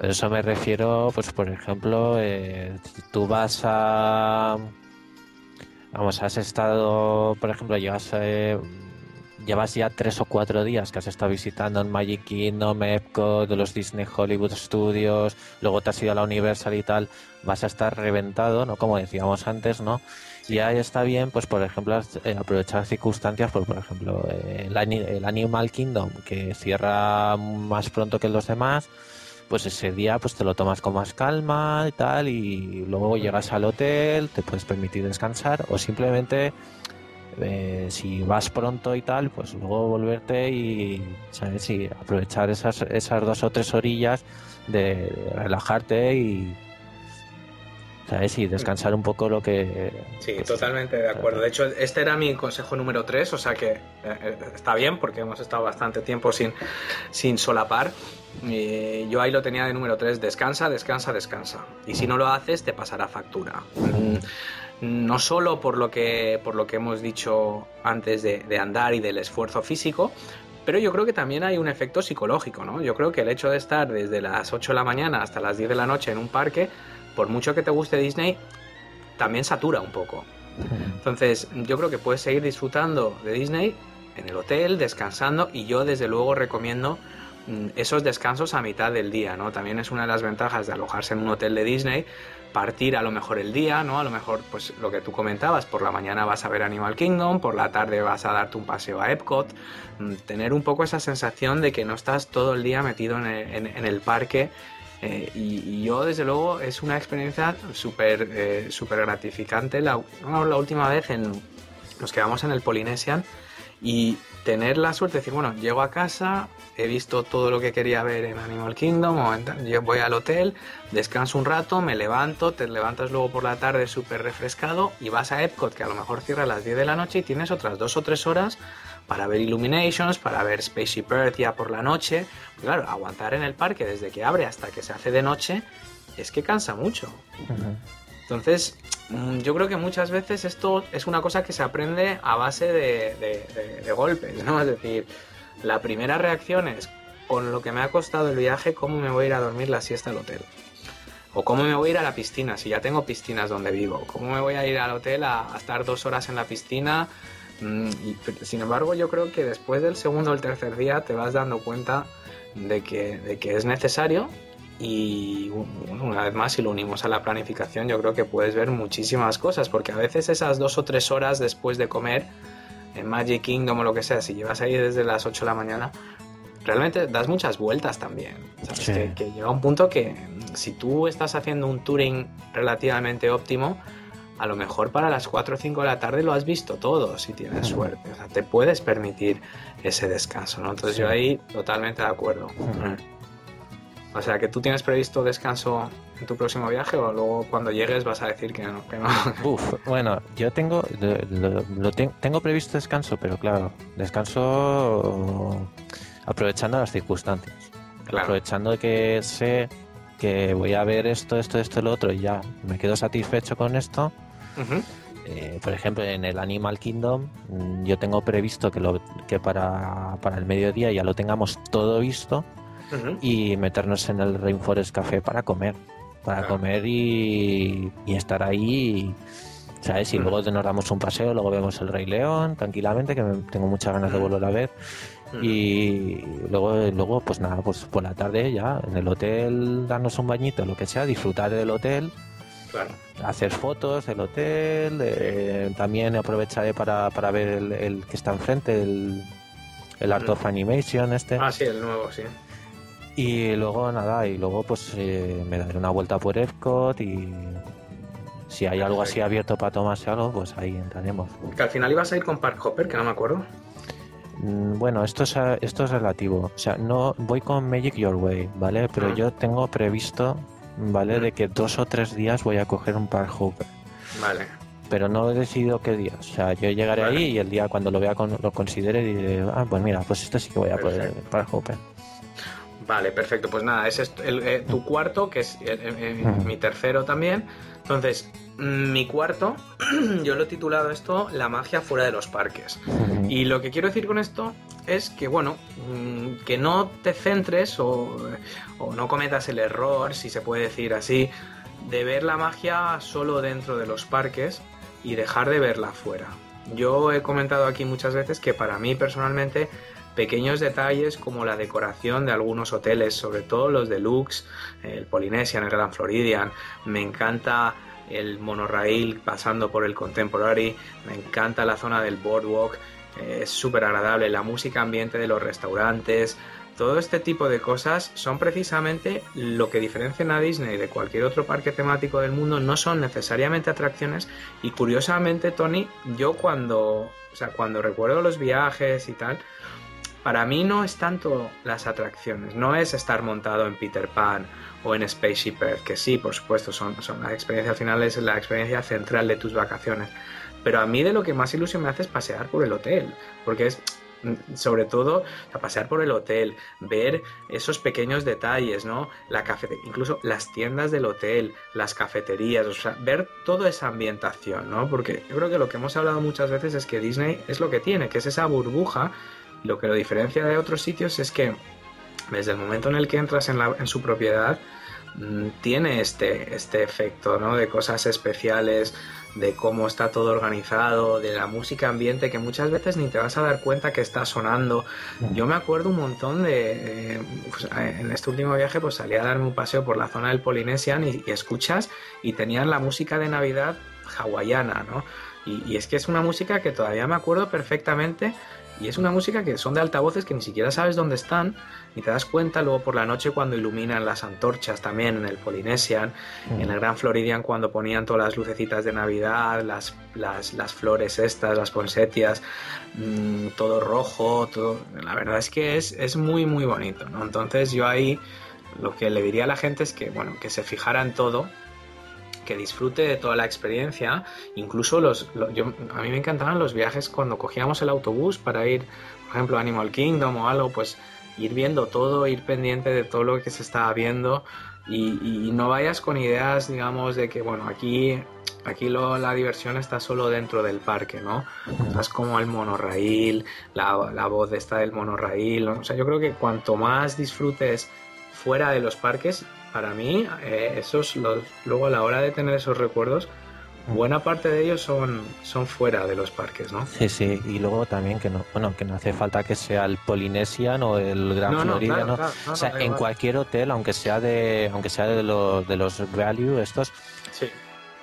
Eso me refiero, pues por ejemplo, eh, si tú vas a... Vamos, has estado, por ejemplo, llevas... Eh, llevas ya tres o cuatro días que has estado visitando en Magic Kingdom, Epcot, de los Disney Hollywood Studios, luego te has ido a la Universal y tal, vas a estar reventado, ¿no? Como decíamos antes, ¿no? Y ahí está bien, pues por ejemplo, eh, aprovechar circunstancias, pues, por ejemplo, eh, el, Animal Kingdom, que cierra más pronto que los demás, pues ese día pues te lo tomas con más calma y tal, y luego llegas al hotel, te puedes permitir descansar, o simplemente eh, si vas pronto y tal, pues luego volverte y, ¿sabes? Y aprovechar esas, esas dos o tres orillas de, relajarte y, ¿sabes? Y descansar un poco lo que...
Sí, totalmente de acuerdo. De hecho, este era mi consejo número 3, o sea que eh, eh, está bien porque hemos estado bastante tiempo sin, sin solapar. Y yo ahí lo tenía de número 3, descansa, descansa, descansa. Y si no lo haces, te pasará factura. Mm, no solo por lo que, por lo que hemos dicho antes de, andar y del esfuerzo físico, pero yo creo que también hay un efecto psicológico, ¿no? Yo creo que el hecho de estar desde las 8 de la mañana hasta las 10 de la noche en un parque, por mucho que te guste Disney, también satura un poco. Entonces, yo creo que puedes seguir disfrutando de Disney en el hotel, descansando, y yo desde luego recomiendo mm, esos descansos a mitad del día, ¿no? También es una de las ventajas de alojarse en un hotel de Disney, partir a lo mejor el día, ¿no? A lo mejor, pues lo que tú comentabas, por la mañana vas a ver Animal Kingdom, por la tarde vas a darte un paseo a Epcot, mm, tener un poco esa sensación de que no estás todo el día metido en el, parque. Eh, y, yo, desde luego, es una experiencia súper eh, gratificante. La, la última vez en, nos quedamos en el Polynesian y tener la suerte de decir, bueno, llego a casa, he visto todo lo que quería ver en Animal Kingdom, o yo voy al hotel, descanso un rato, me levanto, te levantas luego por la tarde súper refrescado y vas a Epcot, que a lo mejor cierra a las 10 de la noche y tienes otras dos o tres horas para ver Illuminations, para ver Spaceship Earth ya por la noche. claro, aguantar en el parque desde que abre hasta que se hace de noche es que cansa mucho. Entonces, mm, yo creo que muchas veces esto es una cosa que se aprende a base de, golpes, ¿no? Es decir, la primera reacción es, con lo que me ha costado el viaje, ¿cómo me voy a ir a dormir la siesta al hotel? O cómo me voy a ir a la piscina, si ya tengo piscinas donde vivo. ¿Cómo me voy a ir al hotel a, estar dos horas en la piscina? Mm, y, sin embargo, yo creo que después del segundo o el tercer día te vas dando cuenta de que, de que es necesario y una vez más, si lo unimos a la planificación, yo creo que puedes ver muchísimas cosas, porque a veces esas dos o tres horas después de comer en Magic Kingdom o lo que sea, si llevas ahí desde las 8 de la mañana, realmente das muchas vueltas también. Que, que, llega un punto que si tú estás haciendo un touring relativamente óptimo, a lo mejor para las 4 o 5 de la tarde lo has visto todo, si tienes suerte. O sea, te puedes permitir ese descanso, ¿no? Entonces yo ahí totalmente de acuerdo. O sea, que tú tienes previsto descanso en tu próximo viaje o luego cuando llegues vas a decir que no. Que no.
Uf, bueno, yo tengo, lo, tengo previsto descanso, pero claro, descanso aprovechando las circunstancias. Aprovechando que sé que voy a ver esto, esto, esto, lo otro y ya me quedo satisfecho con esto. Eh, por ejemplo, en el Animal Kingdom mm, yo tengo previsto que, lo, que para, para el mediodía ya lo tengamos todo visto y meternos en el Rainforest Café para comer. Para comer y, estar ahí. ¿Sabes? Y luego nos damos un paseo, luego vemos el Rey León tranquilamente, que tengo muchas ganas de volver a ver. Y luego, luego, pues nada, pues por la tarde ya en el hotel, darnos un bañito, lo que sea, disfrutar del hotel. Hacer fotos del hotel, eh, también aprovecharé para, para ver el, que está enfrente, el, el Art of Animation este.
Ah, sí, el nuevo, sí.
Y luego nada, y luego pues eh, me daré una vuelta por Epcot y si hay algo así abierto para tomarse algo, pues ahí entraremos.
Que al final ibas a ir con Park Hopper, que no me acuerdo.
Mm, bueno, esto es, esto es relativo. O sea, no voy con Magic Your Way, ¿vale? Pero ah. yo tengo previsto, ¿vale? Mm. De que dos o tres días voy a coger un Park Hopper.
Vale.
Pero no he decidido qué día. O sea, yo llegaré ahí y el día cuando lo vea, lo considere, diré, ah, pues mira, pues esto sí que voy a poder Park Hopper.
Vale, perfecto. Pues nada, ese es eh, tu cuarto, que es eh, eh, mi tercero también. Entonces, mm, mi cuarto, yo lo he titulado esto La magia fuera de los parques. Y lo que quiero decir con esto es que, bueno, mm, que no te centres o, o no cometas el error, si se puede decir así, de ver la magia solo dentro de los parques y dejar de verla fuera. Yo he comentado aquí muchas veces que para mí personalmente pequeños detalles como la decoración de algunos hoteles, sobre todo los deluxe, el Polynesian, el Grand Floridian, me encanta el monorail pasando por el Contemporary, me encanta la zona del boardwalk, eh, es súper agradable, la música ambiente de los restaurantes, todo este tipo de cosas son precisamente lo que diferencian a Disney de cualquier otro parque temático del mundo, no son necesariamente atracciones y curiosamente Tony, yo cuando, o sea, cuando recuerdo los viajes y tal, para mí no es tanto las atracciones, no es estar montado en Peter Pan o en Spaceship Earth, que sí, por supuesto, son, son la experiencia al es la experiencia central de tus vacaciones. Pero a mí de lo que más ilusión me hace es pasear por el hotel, porque es mm, sobre todo a pasear por el hotel, ver esos pequeños detalles, ¿no? La cafetería, incluso las tiendas del hotel, las cafeterías, ver toda esa ambientación, ¿no? Porque yo creo que lo que hemos hablado muchas veces es que Disney es lo que tiene, que es esa burbuja lo que lo diferencia de otros sitios es que desde el momento en el que entras en, su propiedad, mm, tiene este, este efecto, ¿no? De cosas especiales, de cómo está todo organizado, de la música ambiente que muchas veces ni te vas a dar cuenta que está sonando. Yo me acuerdo un montón de... Eh, pues, en este último viaje pues salí a darme un paseo por la zona del Polynesian y, escuchas y tenían la música de Navidad hawaiana, ¿no? Y, y, es que es una música que todavía me acuerdo perfectamente y es una música que son de altavoces que ni siquiera sabes dónde están y te das cuenta luego por la noche cuando iluminan las antorchas también en el Polynesian, en el Gran Floridian cuando ponían todas las lucecitas de Navidad, las, las, flores estas, las ponsetias, mm, todo rojo, todo... La verdad es que es, es muy muy bonito, ¿no? Entonces yo ahí lo que le diría a la gente es que, bueno, que se fijara en todo, que disfrute de toda la experiencia. Incluso los, a mí me encantaban los viajes cuando cogíamos el autobús para ir, por ejemplo, a Animal Kingdom o algo, pues ir viendo todo, ir pendiente de todo lo que se estaba viendo y, no vayas con ideas, digamos, de que, bueno, aquí, aquí lo, la diversión está solo dentro del parque, ¿no? Estás como el monorraíl, la, la voz esta del monorraíl, o sea, yo creo que cuanto más disfrutes fuera de los parques, para mí, eh, esos los, luego a la hora de tener esos recuerdos, mm. buena parte de ellos son, son fuera de los parques, ¿no?
Sí, sí, y luego también que no, bueno, que no hace falta que sea el Polynesian o el Gran Florida, ¿no? o sea, en cualquier hotel, aunque sea de, aunque sea de los, de los value estos,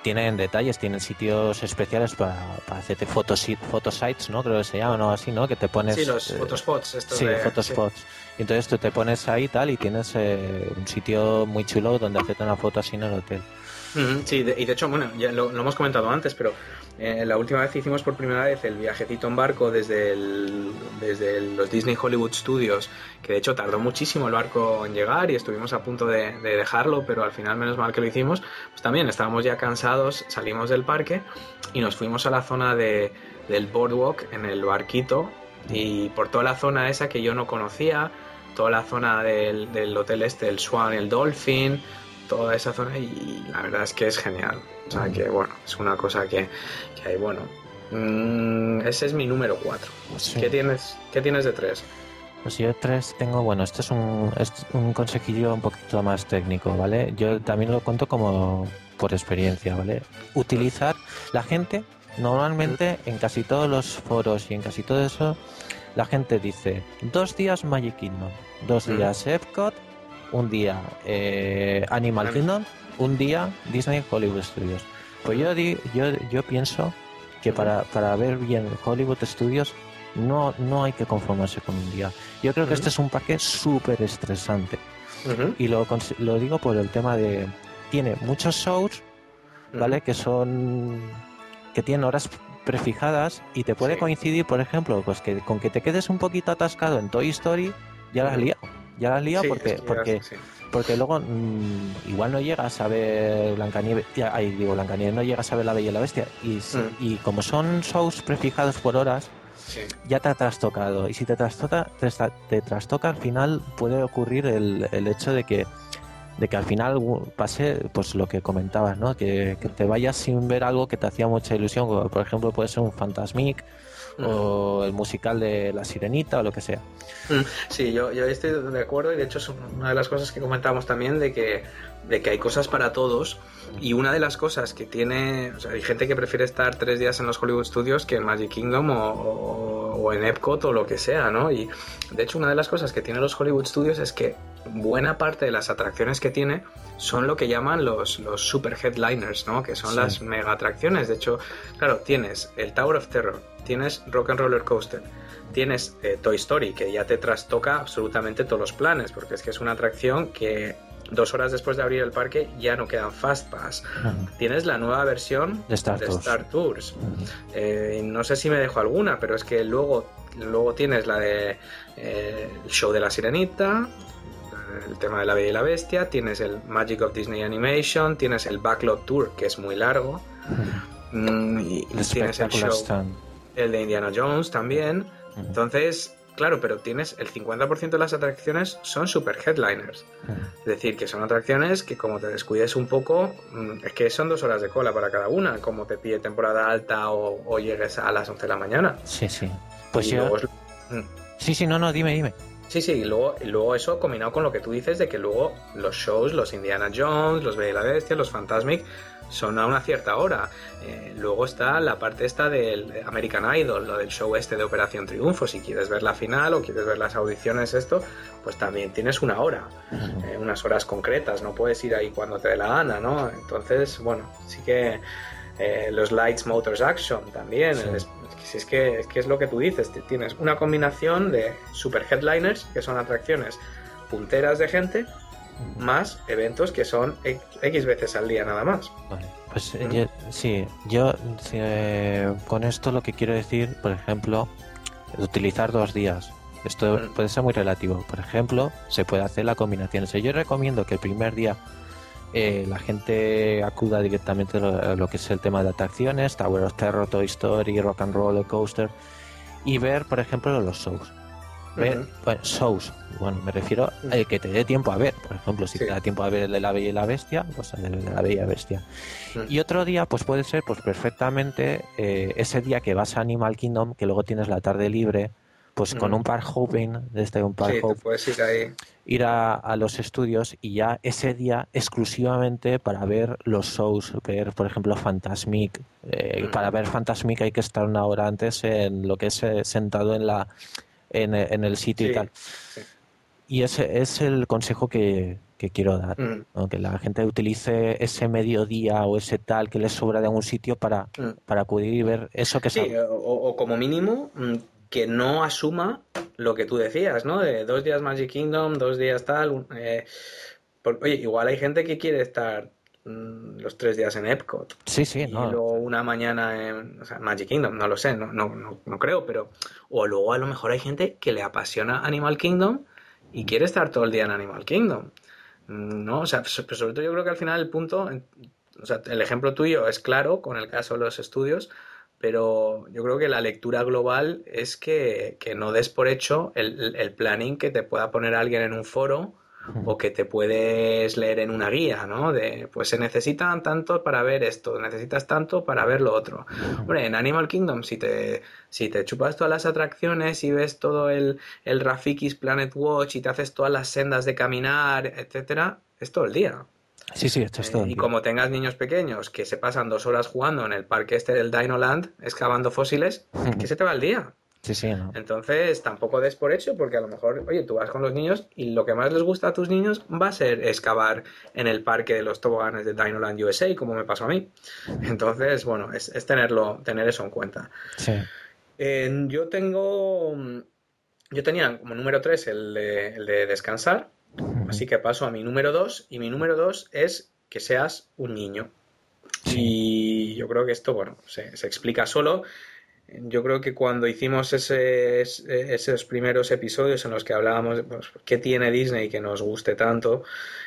tienen detalles, tienen sitios especiales para, para hacerte photosites, ¿no? Creo que se llaman o así, ¿no? Que te pones...
Sí, los eh, photospots.
sí, photospots. Y entonces tú te pones ahí tal y tienes eh, un sitio muy chulo donde hacerte una foto así en el hotel.
Sí, y de hecho, bueno, ya lo, hemos comentado antes, pero eh, la última vez hicimos por primera vez el viajecito en barco desde, el, desde los Disney Hollywood Studios, que de hecho tardó muchísimo el barco en llegar y estuvimos a punto de, dejarlo, pero al final menos mal que lo hicimos, pues también estábamos ya cansados, salimos del parque y nos fuimos a la zona de, del boardwalk en el barquito y por toda la zona esa que yo no conocía, toda la zona del, del hotel este, el Swan, el Dolphin, toda esa zona y la verdad es que es genial. O sea que bueno, es una cosa que, que hay, bueno. Mm, ese es mi número 4. ¿Qué, tienes, ¿Qué tienes de 3?
Pues yo 3 tengo, bueno, este es un, es un consejillo un poquito más técnico, ¿vale? Yo también lo cuento como por experiencia, ¿vale? Utilizar la gente, normalmente en casi todos los foros y en casi todo eso, la gente dice dos días Magic Kingdom, dos días Epcot un día eh, Animal Kingdom, un día Disney Hollywood Studios. Pues yo, yo, yo pienso que para, para ver bien Hollywood Studios no, no hay que conformarse con un día. Yo creo que este es un parque súper estresante. Y lo, lo digo por el tema de... Tiene muchos shows, ¿vale? Que son... que tienen horas prefijadas y te puede coincidir, por ejemplo, pues que con que te quedes un poquito atascado en Toy Story, ya la has liado. Ya la has liado porque, porque, porque luego mm, igual no llegas a ver Blancanieves, ahí digo Blancanieves, no llegas a ver La Bella y la Bestia. Y, mm. y como son shows prefijados por horas, ya te ha trastocado. Y si te trastoca, te, trastoca al final puede ocurrir el, el hecho de que de que al final pase pues lo que comentabas, ¿no? Que, que, te vayas sin ver algo que te hacía mucha ilusión, por ejemplo puede ser un Fantasmic o el musical de La Sirenita o lo que sea.
Mm, sí, yo, yo estoy de acuerdo y de hecho es una de las cosas que comentábamos también de que, de que hay cosas para todos y una de las cosas que tiene, o sea, hay gente que prefiere estar tres días en los Hollywood Studios que en Magic Kingdom o, o, en Epcot o lo que sea, ¿no? Y de hecho una de las cosas que tiene los Hollywood Studios es que buena parte de las atracciones que tiene son lo que llaman los, los super headliners, ¿no? Que son las mega atracciones. De hecho, claro, tienes el Tower of Terror, tienes Rock and Roller Coaster, tienes eh, Toy Story, que ya te trastoca absolutamente todos los planes, porque es que es una atracción que dos horas después de abrir el parque ya no quedan Fast Pass. Tienes la nueva versión
de Star
Tours. Eh, no sé si me dejo alguna, pero es que luego, luego tienes la de eh, el show de la sirenita, el tema de la Bella y la Bestia, tienes el Magic of Disney Animation, tienes el Backlot Tour, que es muy largo, mm, y tienes el show el de Indiana Jones también. Entonces, claro, pero tienes el 50% de las atracciones son super headliners. Es decir, que son atracciones que como te descuides un poco, mm, es que son dos horas de cola para cada una, como te pide temporada alta o, llegues a las 11 de la mañana.
Sí, sí. Pues yo... Mm. Sí, sí, no, no, dime, dime.
Sí, sí, y luego, luego eso combinado con lo que tú dices de que luego los shows, los Indiana Jones, los Bella y la Bestia, los Fantasmic, son a una cierta hora. Eh, luego está la parte esta del American Idol, lo del show este de Operación Triunfo. Si quieres ver la final o quieres ver las audiciones, esto, pues también tienes una hora, eh, unas horas concretas. No puedes ir ahí cuando te dé la gana, ¿no? Entonces, bueno, sí que eh, los Lights Motors Action también. Es, es, que, es que es lo que tú dices. Tienes una combinación de super headliners, que son atracciones punteras de gente, más eventos que son X veces al día nada más.
Vale, pues eh, sí, yo eh, con esto lo que quiero decir, por ejemplo, es utilizar dos días. Esto puede ser muy relativo. Por ejemplo, se puede hacer la combinación. yo recomiendo que el primer día eh, la gente acuda directamente a lo, que es el tema de atracciones, Tower of Terror, Toy Story, Rock and Roller Coaster, y ver, por ejemplo, los shows ver bueno, shows. Bueno, me refiero a que te dé tiempo a ver. Por ejemplo, si te da tiempo a ver el de la Bella y la Bestia, pues el de la Bella y Bestia. Y otro día, pues puede ser, pues perfectamente, eh, ese día que vas a Animal Kingdom, que luego tienes la tarde libre, pues con un park hopping, desde un park
sí, puedes ir ahí.
Ir a, los estudios y ya ese día exclusivamente para ver los shows, ver, por ejemplo, Fantasmic. Eh, para ver Fantasmic hay que estar una hora antes en lo que es eh, sentado en la en, el sitio y tal. Y ese es el consejo que, quiero dar, mm. que la gente utilice ese mediodía o ese tal que les sobra de algún sitio para, mm. para acudir y ver eso que
sí, o, como mínimo mm, que no asuma lo que tú decías, ¿no? De dos días Magic Kingdom, dos días tal. Eh, oye, igual hay gente que quiere estar los tres días en Epcot.
Sí, sí,
y luego una mañana en Magic Kingdom, no lo sé, no, no, no, creo, pero. O luego a lo mejor hay gente que le apasiona Animal Kingdom y quiere estar todo el día en Animal Kingdom. Mm, ¿No? O sea, sobre todo yo creo que al final el punto. O sea, el ejemplo tuyo es claro con el caso de los estudios, pero yo creo que la lectura global es que, no des por hecho el, el planning que te pueda poner alguien en un foro o que te puedes leer en una guía, ¿no? De, pues se necesitan tanto para ver esto, necesitas tanto para ver lo otro. Hombre, en Animal Kingdom, si te, si te chupas todas las atracciones y ves todo el, el Rafiki's Planet Watch y te haces todas las sendas de caminar, etcétera, es todo el día.
Sí, sí, esto es todo.
y como tengas niños pequeños que se pasan dos horas jugando en el parque este del Dino Land, excavando fósiles, que se te va el día. Entonces, tampoco des por hecho, porque a lo mejor, oye, tú vas con los niños y lo que más les gusta a tus niños va a ser excavar en el parque de los toboganes de Dinoland USA, como me pasó a mí. Entonces, bueno, es, tenerlo, tener eso en cuenta.
Sí.
yo tengo. Yo tenía como número 3 el de, descansar, así que paso a mi número 2, y mi número 2 es que seas un niño. Y yo creo que esto, bueno, se, se explica solo. Yo creo que cuando hicimos ese, esos primeros episodios en los que hablábamos de pues, qué tiene Disney que nos guste tanto,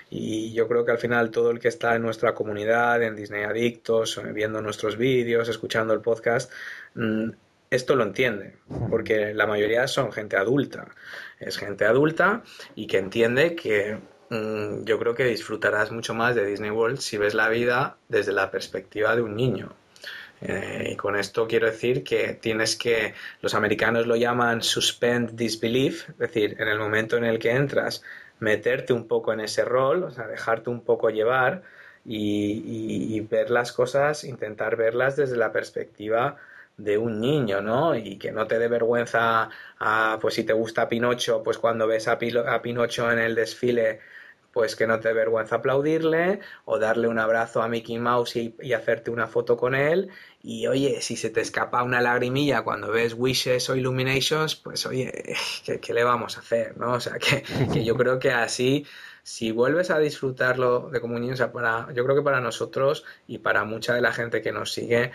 y yo creo que al final todo el que está en nuestra comunidad, en Disney Adictos, viendo nuestros vídeos, escuchando el podcast, mm, esto lo entiende, porque la mayoría son gente adulta. Es gente adulta y que entiende que mm, yo creo que disfrutarás mucho más de Disney World si ves la vida desde la perspectiva de un niño. Eh, y con esto quiero decir que tienes que, los americanos lo llaman suspend disbelief, es decir, en el momento en el que entras, meterte un poco en ese rol, o sea, dejarte un poco llevar y, ver las cosas, intentar verlas desde la perspectiva de un niño, ¿no? Y que no te dé vergüenza, pues si te gusta Pinocho, pues cuando ves a, a Pinocho en el desfile, pues que no te vergüenza aplaudirle o darle un abrazo a Mickey Mouse y, hacerte una foto con él. Y oye, si se te escapa una lagrimilla cuando ves Wishes o Illuminations, pues oye, ¿qué, le vamos a hacer? ¿no? O sea, que, yo creo que así, si vuelves a disfrutarlo de comunión, o sea, para, yo creo que para nosotros y para mucha de la gente que nos sigue,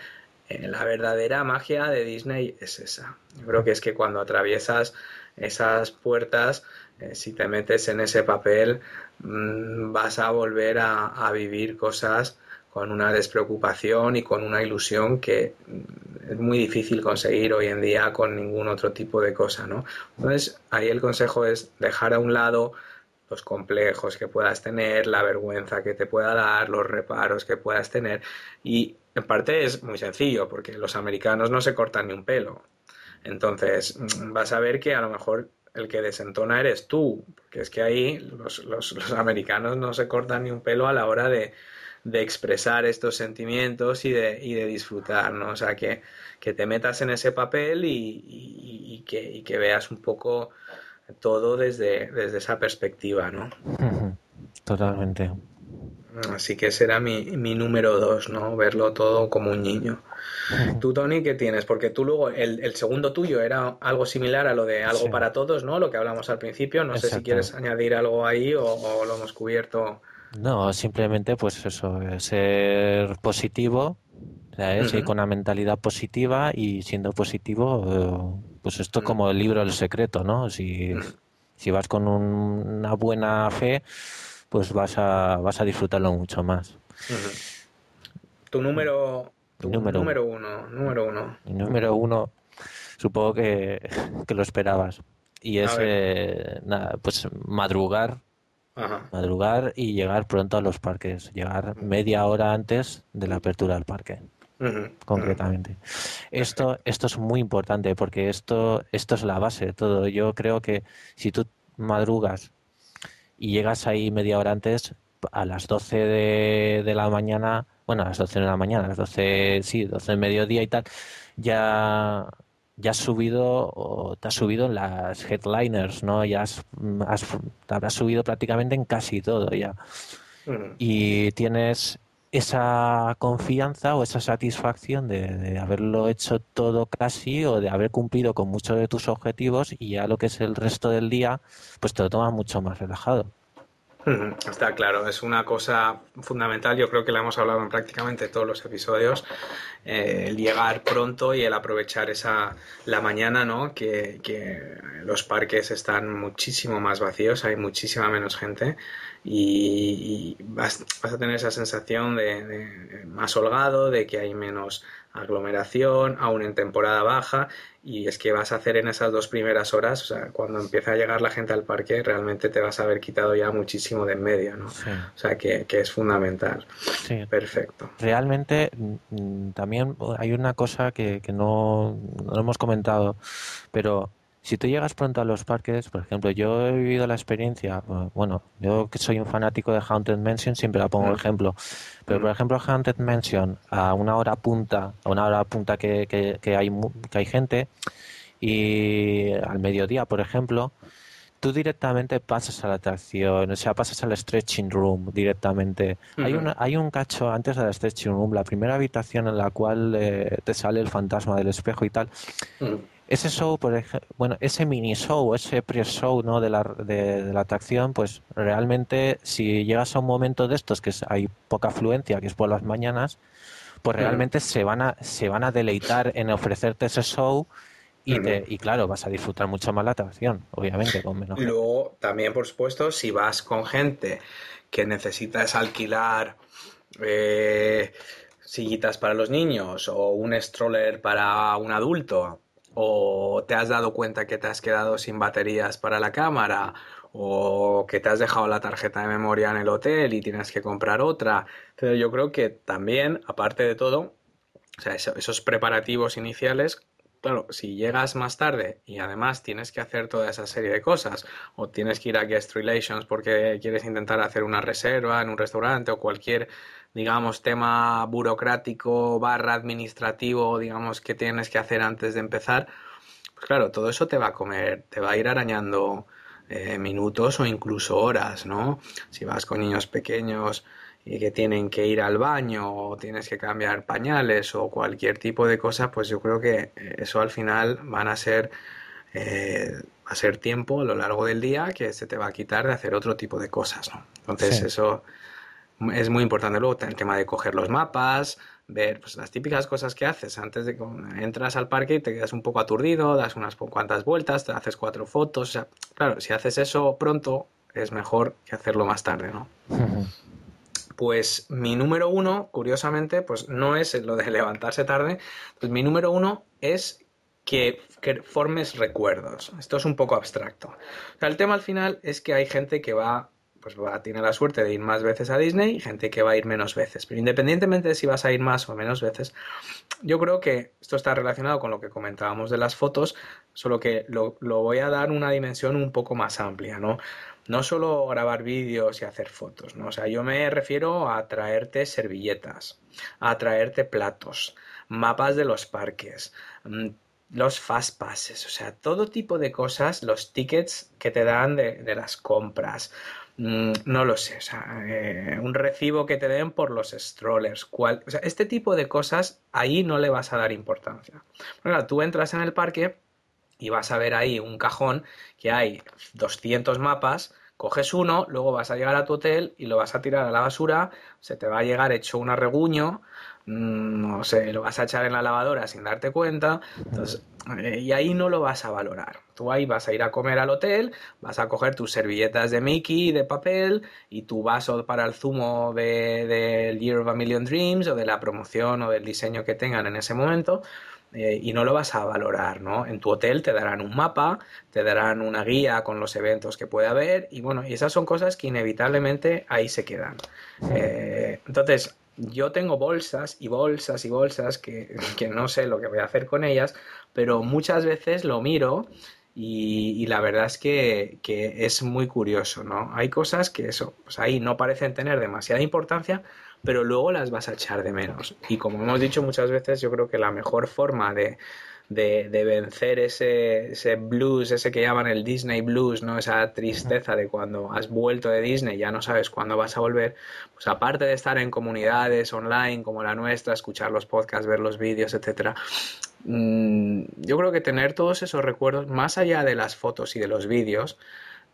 eh, la verdadera magia de Disney es esa. Yo creo que es que cuando atraviesas esas puertas, eh, si te metes en ese papel, mm, vas a volver a, vivir cosas con una despreocupación y con una ilusión que mm, es muy difícil conseguir hoy en día con ningún otro tipo de cosa, ¿no? Entonces, ahí el consejo es dejar a un lado los complejos que puedas tener, la vergüenza que te pueda dar, los reparos que puedas tener. Y en parte es muy sencillo, porque los americanos no se cortan ni un pelo. Entonces, mm, vas a ver que a lo mejor el que desentona eres tú, porque es que ahí los, los, americanos no se cortan ni un pelo a la hora de, de expresar estos sentimientos y de, y de disfrutar, ¿no? O sea, que, que te metas en ese papel y, y, que, y, que, veas un poco todo desde, desde esa perspectiva, ¿no?
Totalmente.
Así que será mi, mi número dos, ¿no? Verlo todo como un niño. Tú, Tony, ¿qué tienes? Porque tú luego, el, el segundo tuyo era algo similar a lo de algo para todos, ¿no? Lo que hablamos al principio. No sé si quieres añadir algo ahí o, lo hemos cubierto.
No, simplemente pues eso, ser positivo, ¿sabes? con una mentalidad positiva y siendo positivo, eh, pues esto como el libro El Secreto, ¿no? Si, si vas con una buena fe, pues vas a, vas a disfrutarlo mucho más.
Tu número, número, número uno, número uno.
número uno, supongo que, lo esperabas. Y es eh, nada, pues madrugar, madrugar y llegar pronto a los parques, llegar media hora antes de la apertura del parque. concretamente. Esto, esto es muy importante porque esto, esto es la base de todo. Yo creo que si tú madrugas y llegas ahí media hora antes, a las 12 de, de la mañana, bueno, a las 12 de la mañana, a las 12, sí, 12 del mediodía y tal, ya, ya has subido o te has subido en las headliners, ¿no? Ya has, te habrás subido prácticamente en casi todo ya. Y tienes esa confianza o esa satisfacción de, de, haberlo hecho todo casi o de haber cumplido con muchos de tus objetivos y ya lo que es el resto del día, pues te lo tomas mucho más relajado.
Está claro, es una cosa fundamental, yo creo que la hemos hablado en prácticamente todos los episodios, eh, el llegar pronto y el aprovechar esa la mañana, ¿no? Que, que, los parques están muchísimo más vacíos, hay muchísima menos gente y, vas, vas, a tener esa sensación de, más holgado, de que hay menos aglomeración, aún en temporada baja, y es que vas a hacer en esas dos primeras horas, o sea, cuando empieza a llegar la gente al parque, realmente te vas a haber quitado ya muchísimo de en medio, ¿no? O sea, que, que, es fundamental. Sí. Perfecto.
Realmente, mm, también hay una cosa que, que no, no hemos comentado, pero si tú llegas pronto a los parques, por ejemplo, yo he vivido la experiencia, bueno, yo que soy un fanático de Haunted Mansion, siempre la pongo de ejemplo, pero por ejemplo Haunted Mansion a una hora punta, a una hora punta que, que, hay, que hay gente, y al mediodía, por ejemplo, tú directamente pasas a la atracción, o sea, pasas al stretching room directamente. hay, una, hay un cacho antes de la stretching room, la primera habitación en la cual eh, te sale el fantasma del espejo y tal ese show, por ejemplo, bueno, ese mini show, ese pre-show ¿no? de, la, de, la atracción, pues realmente si llegas a un momento de estos que hay poca afluencia, que es por las mañanas, pues realmente se van a se van a deleitar en ofrecerte ese show y, te, y claro, vas a disfrutar mucho más la atracción, obviamente, con menos.
Luego, también, por supuesto, si vas con gente que necesitas alquilar eh, sillitas para los niños o un stroller para un adulto, o te has dado cuenta que te has quedado sin baterías para la cámara o que te has dejado la tarjeta de memoria en el hotel y tienes que comprar otra. Pero yo creo que también, aparte de todo, o sea, esos preparativos iniciales, claro, si llegas más tarde y además tienes que hacer toda esa serie de cosas, o tienes que ir a Guest Relations porque quieres intentar hacer una reserva en un restaurante o cualquier digamos, tema burocrático barra administrativo, digamos, que tienes que hacer antes de empezar, pues claro, todo eso te va a comer, te va a ir arañando eh, minutos o incluso horas, ¿no? Si vas con niños pequeños y que tienen que ir al baño o tienes que cambiar pañales o cualquier tipo de cosa, pues yo creo que eso al final van a ser... Eh, va a ser tiempo a lo largo del día que se te va a quitar de hacer otro tipo de cosas, ¿no? Entonces eso es muy importante luego el tema de coger los mapas, ver pues, las típicas cosas que haces antes de que entras al parque y te quedas un poco aturdido, das unas cuantas vueltas, te haces cuatro fotos. O sea, claro, si haces eso pronto es mejor que hacerlo más tarde, ¿no? Pues mi número uno, curiosamente, pues no es lo de levantarse tarde, pues mi número uno es que, formes recuerdos. Esto es un poco abstracto. El tema al final es que hay gente que va pues va, tiene la suerte de ir más veces a Disney y gente que va a ir menos veces. Pero independientemente de si vas a ir más o menos veces, yo creo que esto está relacionado con lo que comentábamos de las fotos, solo que lo, lo voy a dar una dimensión un poco más amplia, ¿no? No solo grabar vídeos y hacer fotos, ¿no? O sea, yo me refiero a traerte servilletas, a traerte platos, mapas de los parques, mm, los fast passes, o sea, todo tipo de cosas, los tickets que te dan de, las compras. Mm, no lo sé, o sea, eh, un recibo que te den por los strollers, cual, o sea, este tipo de cosas ahí no le vas a dar importancia. Bueno, tú entras en el parque y vas a ver ahí un cajón que hay 200 mapas, coges uno, luego vas a llegar a tu hotel y lo vas a tirar a la basura, se te va a llegar hecho un arreguño, mm, no sé, lo vas a echar en la lavadora sin darte cuenta, eh, y ahí no lo vas a valorar. Tú ahí vas a ir a comer al hotel, vas a coger tus servilletas de Mickey de papel y tu vaso para el zumo del de, Year of a Million Dreams o de la promoción o del diseño que tengan en ese momento eh, y no lo vas a valorar, ¿no? En tu hotel te darán un mapa, te darán una guía con los eventos que puede haber y bueno, y esas son cosas que inevitablemente ahí se quedan. Eh, entonces, yo tengo bolsas y bolsas y bolsas que, que, no sé lo que voy a hacer con ellas, pero muchas veces lo miro y, la verdad es que, que, es muy curioso, ¿no? Hay cosas que eso, pues ahí no parecen tener demasiada importancia, pero luego las vas a echar de menos. Y como hemos dicho muchas veces, yo creo que la mejor forma de, de, vencer ese, ese, blues, ese que llaman el Disney blues, ¿no? Esa tristeza de cuando has vuelto de Disney, ya no sabes cuándo vas a volver, pues aparte de estar en comunidades online como la nuestra, escuchar los podcasts, ver los vídeos, etcétera, mm, yo creo que tener todos esos recuerdos, más allá de las fotos y de los vídeos,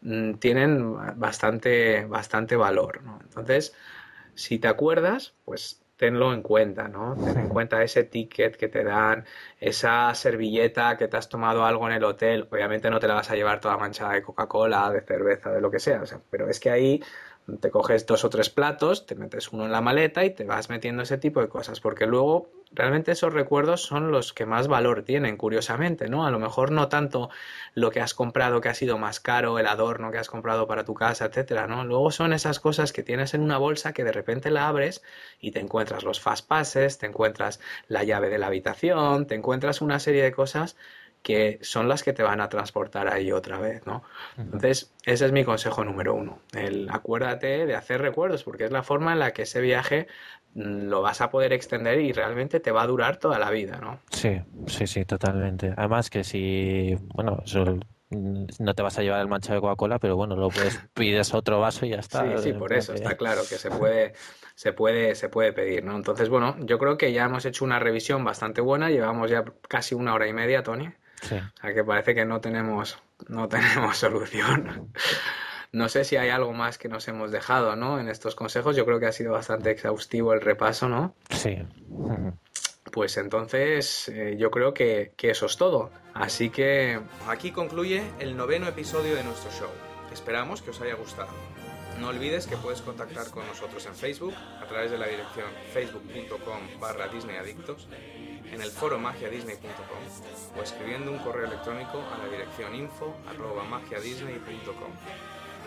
mm, tienen bastante, bastante valor, ¿no? Entonces, si te acuerdas, pues tenlo en cuenta, ¿no? Ten en cuenta ese ticket que te dan, esa servilleta que te has tomado algo en el hotel. Obviamente no te la vas a llevar toda manchada de Coca-Cola, de cerveza, de lo que sea, o sea, pero es que ahí te coges dos o tres platos, te metes uno en la maleta y te vas metiendo ese tipo de cosas, porque luego realmente esos recuerdos son los que más valor tienen, curiosamente, ¿no? A lo mejor no tanto lo que has comprado que ha sido más caro, el adorno que has comprado para tu casa, etcétera, ¿no? Luego son esas cosas que tienes en una bolsa que de repente la abres y te encuentras los fast passes, te encuentras la llave de la habitación, te encuentras una serie de cosas que son las que te van a transportar ahí otra vez, ¿no? Entonces, ese es mi consejo número uno. El acuérdate de hacer recuerdos, porque es la forma en la que ese viaje lo vas a poder extender y realmente te va a durar toda la vida, ¿no?
Sí, sí, sí, totalmente. Además que si, bueno, no te vas a llevar el mancha de Coca-Cola, pero bueno, lo puedes pides otro vaso y ya está.
Sí, sí, por eso, está claro que se puede, se puede, se puede pedir, ¿no? Entonces, bueno, yo creo que ya hemos hecho una revisión bastante buena, llevamos ya casi una hora y media, Tony. Sí. O sea que parece que no tenemos, no tenemos solución. No sé si hay algo más que nos hemos dejado, ¿no? En estos consejos. Yo creo que ha sido bastante exhaustivo el repaso, ¿no?
Sí.
Pues entonces eh, yo creo que, que eso es todo. Así que...
Aquí concluye el noveno episodio de nuestro show. Esperamos que os haya gustado. No olvides que puedes contactar con nosotros en Facebook a través de la dirección facebook.com barra disneyadictos en el foro magiadisney.com o escribiendo un correo electrónico a la dirección info arroba magiadisney.com.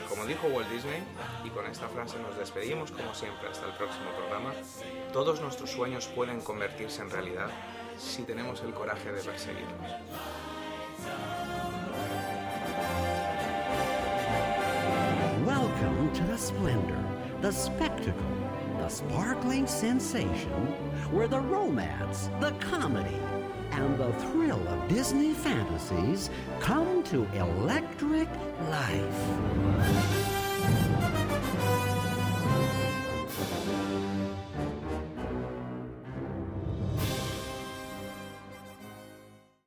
Como dijo Walt Disney, y con esta frase nos despedimos como siempre hasta el próximo programa, todos nuestros sueños pueden convertirse en realidad si tenemos el coraje de perseguirlos.
Welcome to the splendor, the spectacle the sparkling sensation where the romance, the comedy, and the thrill of Disney fantasies come to electric life.